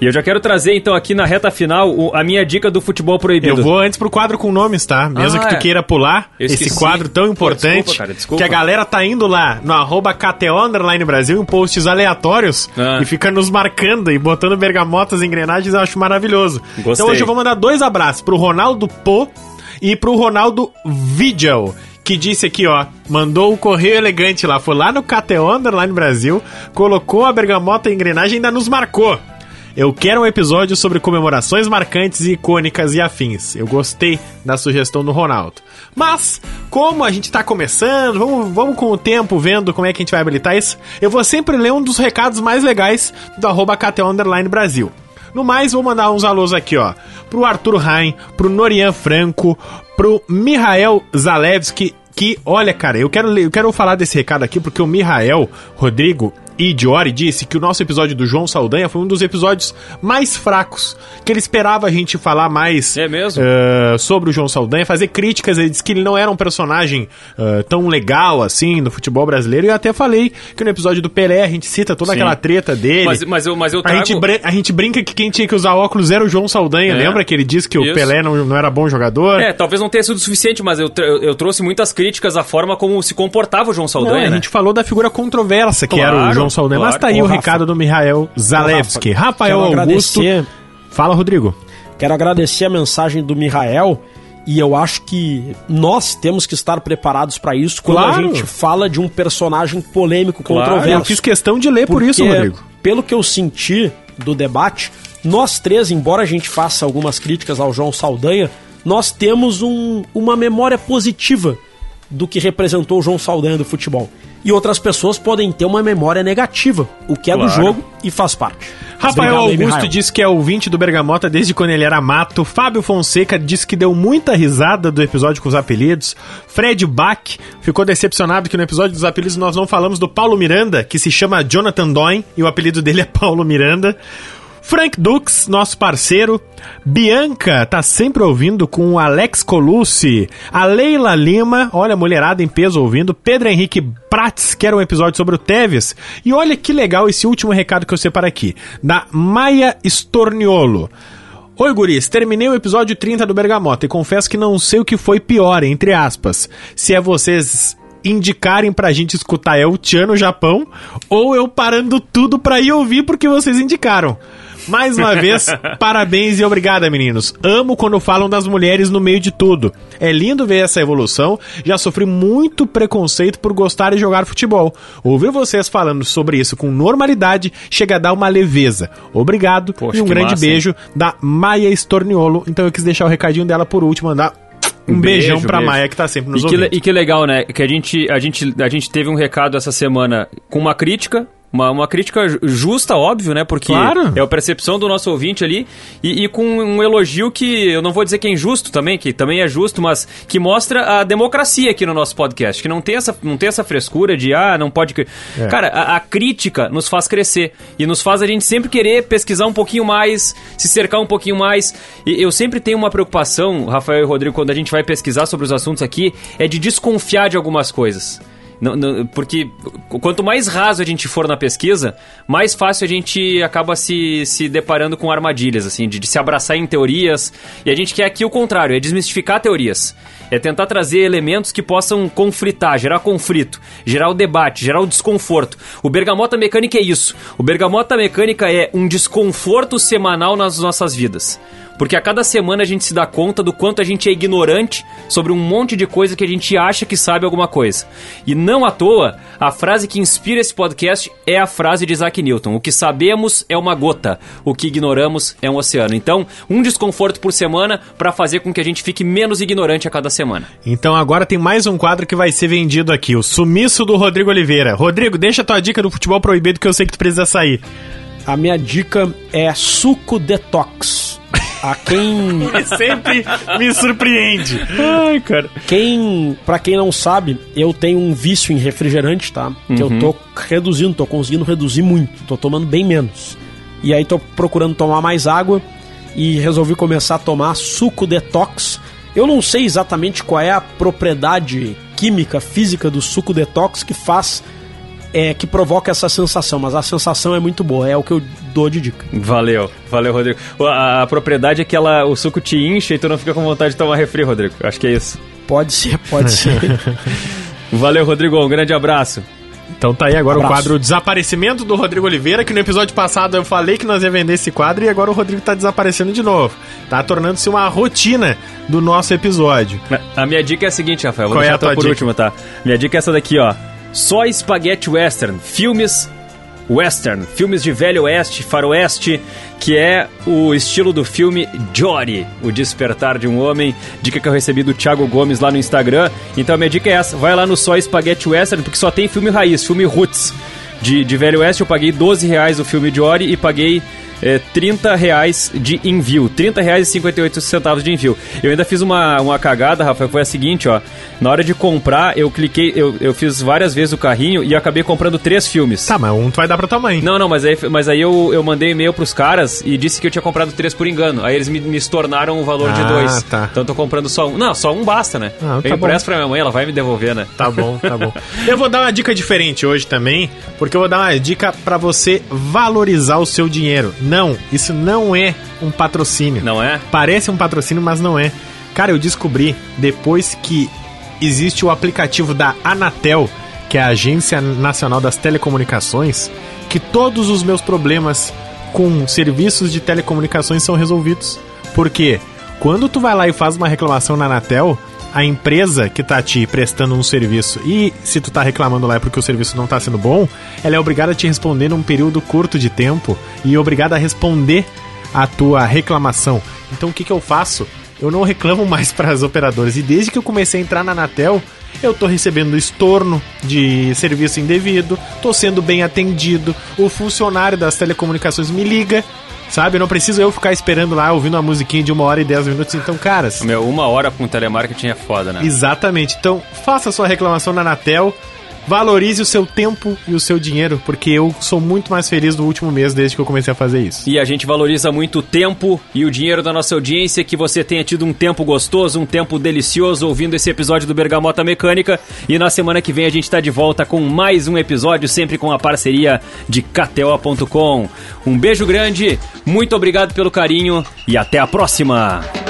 E eu já quero trazer, então, aqui na reta final, o- a minha dica do futebol proibido. Eu vou antes pro quadro com nomes, tá? Mesmo Ah, que tu é. queira pular Eu esse esqueci. quadro tão Pô, importante. desculpa, cara, desculpa. Que a galera tá indo lá no arroba KTO Underline Brasil em posts aleatórios Ah. e fica nos marcando e botando bergamotas e engrenagens, eu acho maravilhoso. Gostei. Então hoje eu vou mandar dois abraços pro Ronaldo Pô e pro Ronaldo Vigil. Que disse aqui, ó, mandou o correio elegante lá, foi lá no KTO Underline Brasil, colocou a bergamota e engrenagem e ainda nos marcou. Eu quero um episódio sobre comemorações marcantes e icônicas e afins. Eu gostei da sugestão do Ronaldo. Mas, como a gente tá começando, vamos, vamos com o tempo vendo como é que a gente vai habilitar isso, eu vou sempre ler um dos recados mais legais do arroba KTO Brasil. No mais, vou mandar uns alôs aqui, ó. Pro Arthur Rain, pro Norian Franco, pro Mihael Zalewski, que, olha, cara, eu quero, eu quero falar desse recado aqui porque o Mihael Rodrigo Idiori disse que o nosso episódio do João Saldanha foi um dos episódios mais fracos, que ele esperava a gente falar mais É mesmo? eh, sobre o João Saldanha, fazer críticas, ele disse que ele não era um personagem eh, tão legal assim do futebol brasileiro, e eu até falei que no episódio do Pelé a gente cita toda Sim. aquela treta dele. Mas, mas eu, mas eu A trago... gente, brin- a gente brinca que quem tinha que usar óculos era o João Saldanha. É. Lembra que ele disse que o Isso. Pelé não, não era bom jogador? É, talvez não tenha sido suficiente, mas eu, eu, eu trouxe muitas críticas à forma como se comportava o João Não, Saldanha, a né? gente falou da figura controversa que Claro, era o João Saldanha. Mas claro. tá aí Ô, o Rafa. recado do Mihael Zalewski. Rafa, Rafael quero Augusto. agradecer- Fala, Rodrigo. Quero agradecer a mensagem do Mihael e eu acho que nós temos que estar preparados para isso quando Claro. a gente fala de um personagem polêmico, Claro. controverso. Eu fiz questão de ler por isso, Rodrigo. Pelo que eu senti do debate, nós três, embora a gente faça algumas críticas ao João Saldanha, nós temos um- uma memória positiva do que representou o João Saldanha do futebol. E outras pessoas podem ter uma memória negativa, o que é do Claro. jogo e faz parte. Rafael aí, Augusto Mihael. disse que é ouvinte do Bergamota desde quando ele era mato. Fábio Fonseca disse que deu muita risada do episódio com os apelidos. Fred Bach ficou decepcionado que no episódio dos apelidos nós não falamos do Paulo Miranda, que se chama Jonathan Doin e o apelido dele é Paulo Miranda. Frank Dux, nosso parceiro. Bianca tá sempre ouvindo com o Alex Colucci. A Leila Lima, olha, mulherada em peso ouvindo. Pedro Henrique Prats, que era um episódio sobre o Teves. E olha que legal esse último recado que eu separo aqui. Da Maia Storniolo. Oi, guris, terminei o episódio 30 do Bergamota e confesso que não sei o que foi pior, entre aspas. Se é vocês indicarem pra gente escutar El Chan no Japão ou eu parando tudo pra ir ouvir porque vocês indicaram. Mais uma vez, parabéns e obrigada, meninos. Amo quando falam das mulheres no meio de tudo. É lindo ver essa evolução. Já sofri muito preconceito por gostar de jogar futebol. Ouvir vocês falando sobre isso com normalidade chega a dar uma leveza. Obrigado Poxa, e um grande massa, hein? beijo da Maia Storniolo. Então eu quis deixar o recadinho dela por último, mandar um, beijão beijo, pra beijo. Maia que tá sempre nos E que, ouvindo. e que legal, né? Que a gente, a, gente, a gente teve um recado essa semana com uma crítica. Uma, uma crítica ju- justa, óbvio, né? Porque Claro. é a percepção do nosso ouvinte ali. E, e com um elogio que eu não vou dizer que é injusto também, que também é justo, mas que mostra a democracia aqui no nosso podcast. Que não tem essa, não tem essa frescura de, ah, não pode. cri-". É. Cara, a, a crítica nos faz crescer. E nos faz a gente sempre querer pesquisar um pouquinho mais, se cercar um pouquinho mais. E eu sempre tenho uma preocupação, Rafael e Rodrigo, quando a gente vai pesquisar sobre os assuntos aqui, é de desconfiar de algumas coisas. Não- não- porque quanto mais raso a gente for na pesquisa, mais fácil a gente acaba se, se deparando com armadilhas, assim, de, de se abraçar em teorias. E a gente quer aqui o contrário, é desmistificar teorias. É tentar trazer elementos que possam conflitar, gerar conflito, gerar o debate, gerar o desconforto. O Bergamota Mecânica é isso. O Bergamota Mecânica é um desconforto semanal nas nossas vidas. Porque a cada semana a gente se dá conta do quanto a gente é ignorante sobre um monte de coisa que a gente acha que sabe alguma coisa. E não à toa, a frase que inspira esse podcast é a frase de Isaac Newton: O que sabemos é uma gota, o que ignoramos é um oceano. Então, um desconforto por semana para fazer com que a gente fique menos ignorante a cada semana. Então agora tem mais um quadro que vai ser vendido aqui, o sumiço do Rodrigo Oliveira. Rodrigo, deixa a tua dica do futebol proibido que eu sei que tu precisa sair. A minha dica é suco detox. A quem Sempre me surpreende. Ai, cara. Quem, para quem não sabe, eu tenho um vício em refrigerante, tá? Que eu tô reduzindo, tô conseguindo reduzir muito, tô tomando bem menos. E aí tô procurando tomar mais água e resolvi começar a tomar suco detox, Eu não sei exatamente qual é a propriedade química, física do suco detox que faz, é, que provoca essa sensação, mas a sensação é muito boa, é o que eu dou de dica. Valeu, valeu, Rodrigo. A, a propriedade é que ela, o suco te incha e tu não fica com vontade de tomar refri, Rodrigo. Acho que é isso. Pode ser, pode ser. Valeu, Rodrigo. Um grande abraço. Então tá aí agora Abraço. o quadro Desaparecimento do Rodrigo Oliveira, que no episódio passado eu falei que nós ia vender esse quadro e agora o Rodrigo tá desaparecendo de novo. Tá tornando-se uma rotina do nosso episódio. A minha dica é a seguinte, Rafael. Vou Qual é deixar a tua por dica? último, tá? Minha dica é essa daqui, ó. Só Spaghetti Western. Filmes western. Filmes de velho oeste, faroeste, que é o estilo do filme Jory, O Despertar de um Homem. Dica que eu recebi do Thiago Gomes lá no Instagram. Então a minha dica é essa. Vai lá no Só Spaghetti Western, porque só tem filme raiz, filme roots. De, de Velho Oeste eu paguei 12 reais o filme Jory e paguei é, 30 reais de envio. 30 reais e 58 centavos de envio. Eu ainda fiz uma, uma cagada, Rafael, foi a seguinte, ó. Na hora de comprar, eu cliquei, eu, eu fiz várias vezes o carrinho e acabei comprando três filmes. Tá, mas um tu vai dar pra tua mãe. Não, não, mas aí, mas aí eu, eu mandei e-mail pros caras e disse que eu tinha comprado três por engano. Aí eles me, me estornaram o valor de Ah, dois. tá. Então eu tô comprando só um. Não, só um basta, né? Ah, tá eu empresto bom. pra minha mãe, ela vai me devolver, né? Tá bom, tá bom. Eu vou dar uma dica diferente hoje também, porque eu vou dar uma dica pra você valorizar o seu dinheiro. Não, isso não é um patrocínio. Não é? Parece um patrocínio, mas não é. Cara, eu descobri depois que existe o aplicativo da Anatel, que é a Agência Nacional das Telecomunicações, que todos os meus problemas com serviços de telecomunicações são resolvidos. Porque quando tu vai lá e faz uma reclamação na Anatel, a empresa que tá te prestando um serviço e se tu tá reclamando lá é porque o serviço não tá sendo bom, ela é obrigada a te responder num período curto de tempo e obrigada a responder a tua reclamação. Então o que, que eu faço? Eu não reclamo mais para as operadoras. E desde que eu comecei a entrar na Anatel, eu tô recebendo estorno de serviço indevido, tô sendo bem atendido, o funcionário das telecomunicações me liga, sabe? Não preciso eu ficar esperando lá ouvindo uma musiquinha de uma hora e dez minutos. Então, caras, Meu, uma hora com telemarketing é foda, né? Exatamente. Então, faça sua reclamação na Anatel. Valorize o seu tempo e o seu dinheiro, porque eu sou muito mais feliz no último mês desde que eu comecei a fazer isso. E a gente valoriza muito o tempo e o dinheiro da nossa audiência, que você tenha tido um tempo gostoso, um tempo delicioso ouvindo esse episódio do Bergamota Mecânica. E na semana que vem a gente tá de volta com mais um episódio, sempre com a parceria de KTO.com. Um beijo grande, muito obrigado pelo carinho e até a próxima!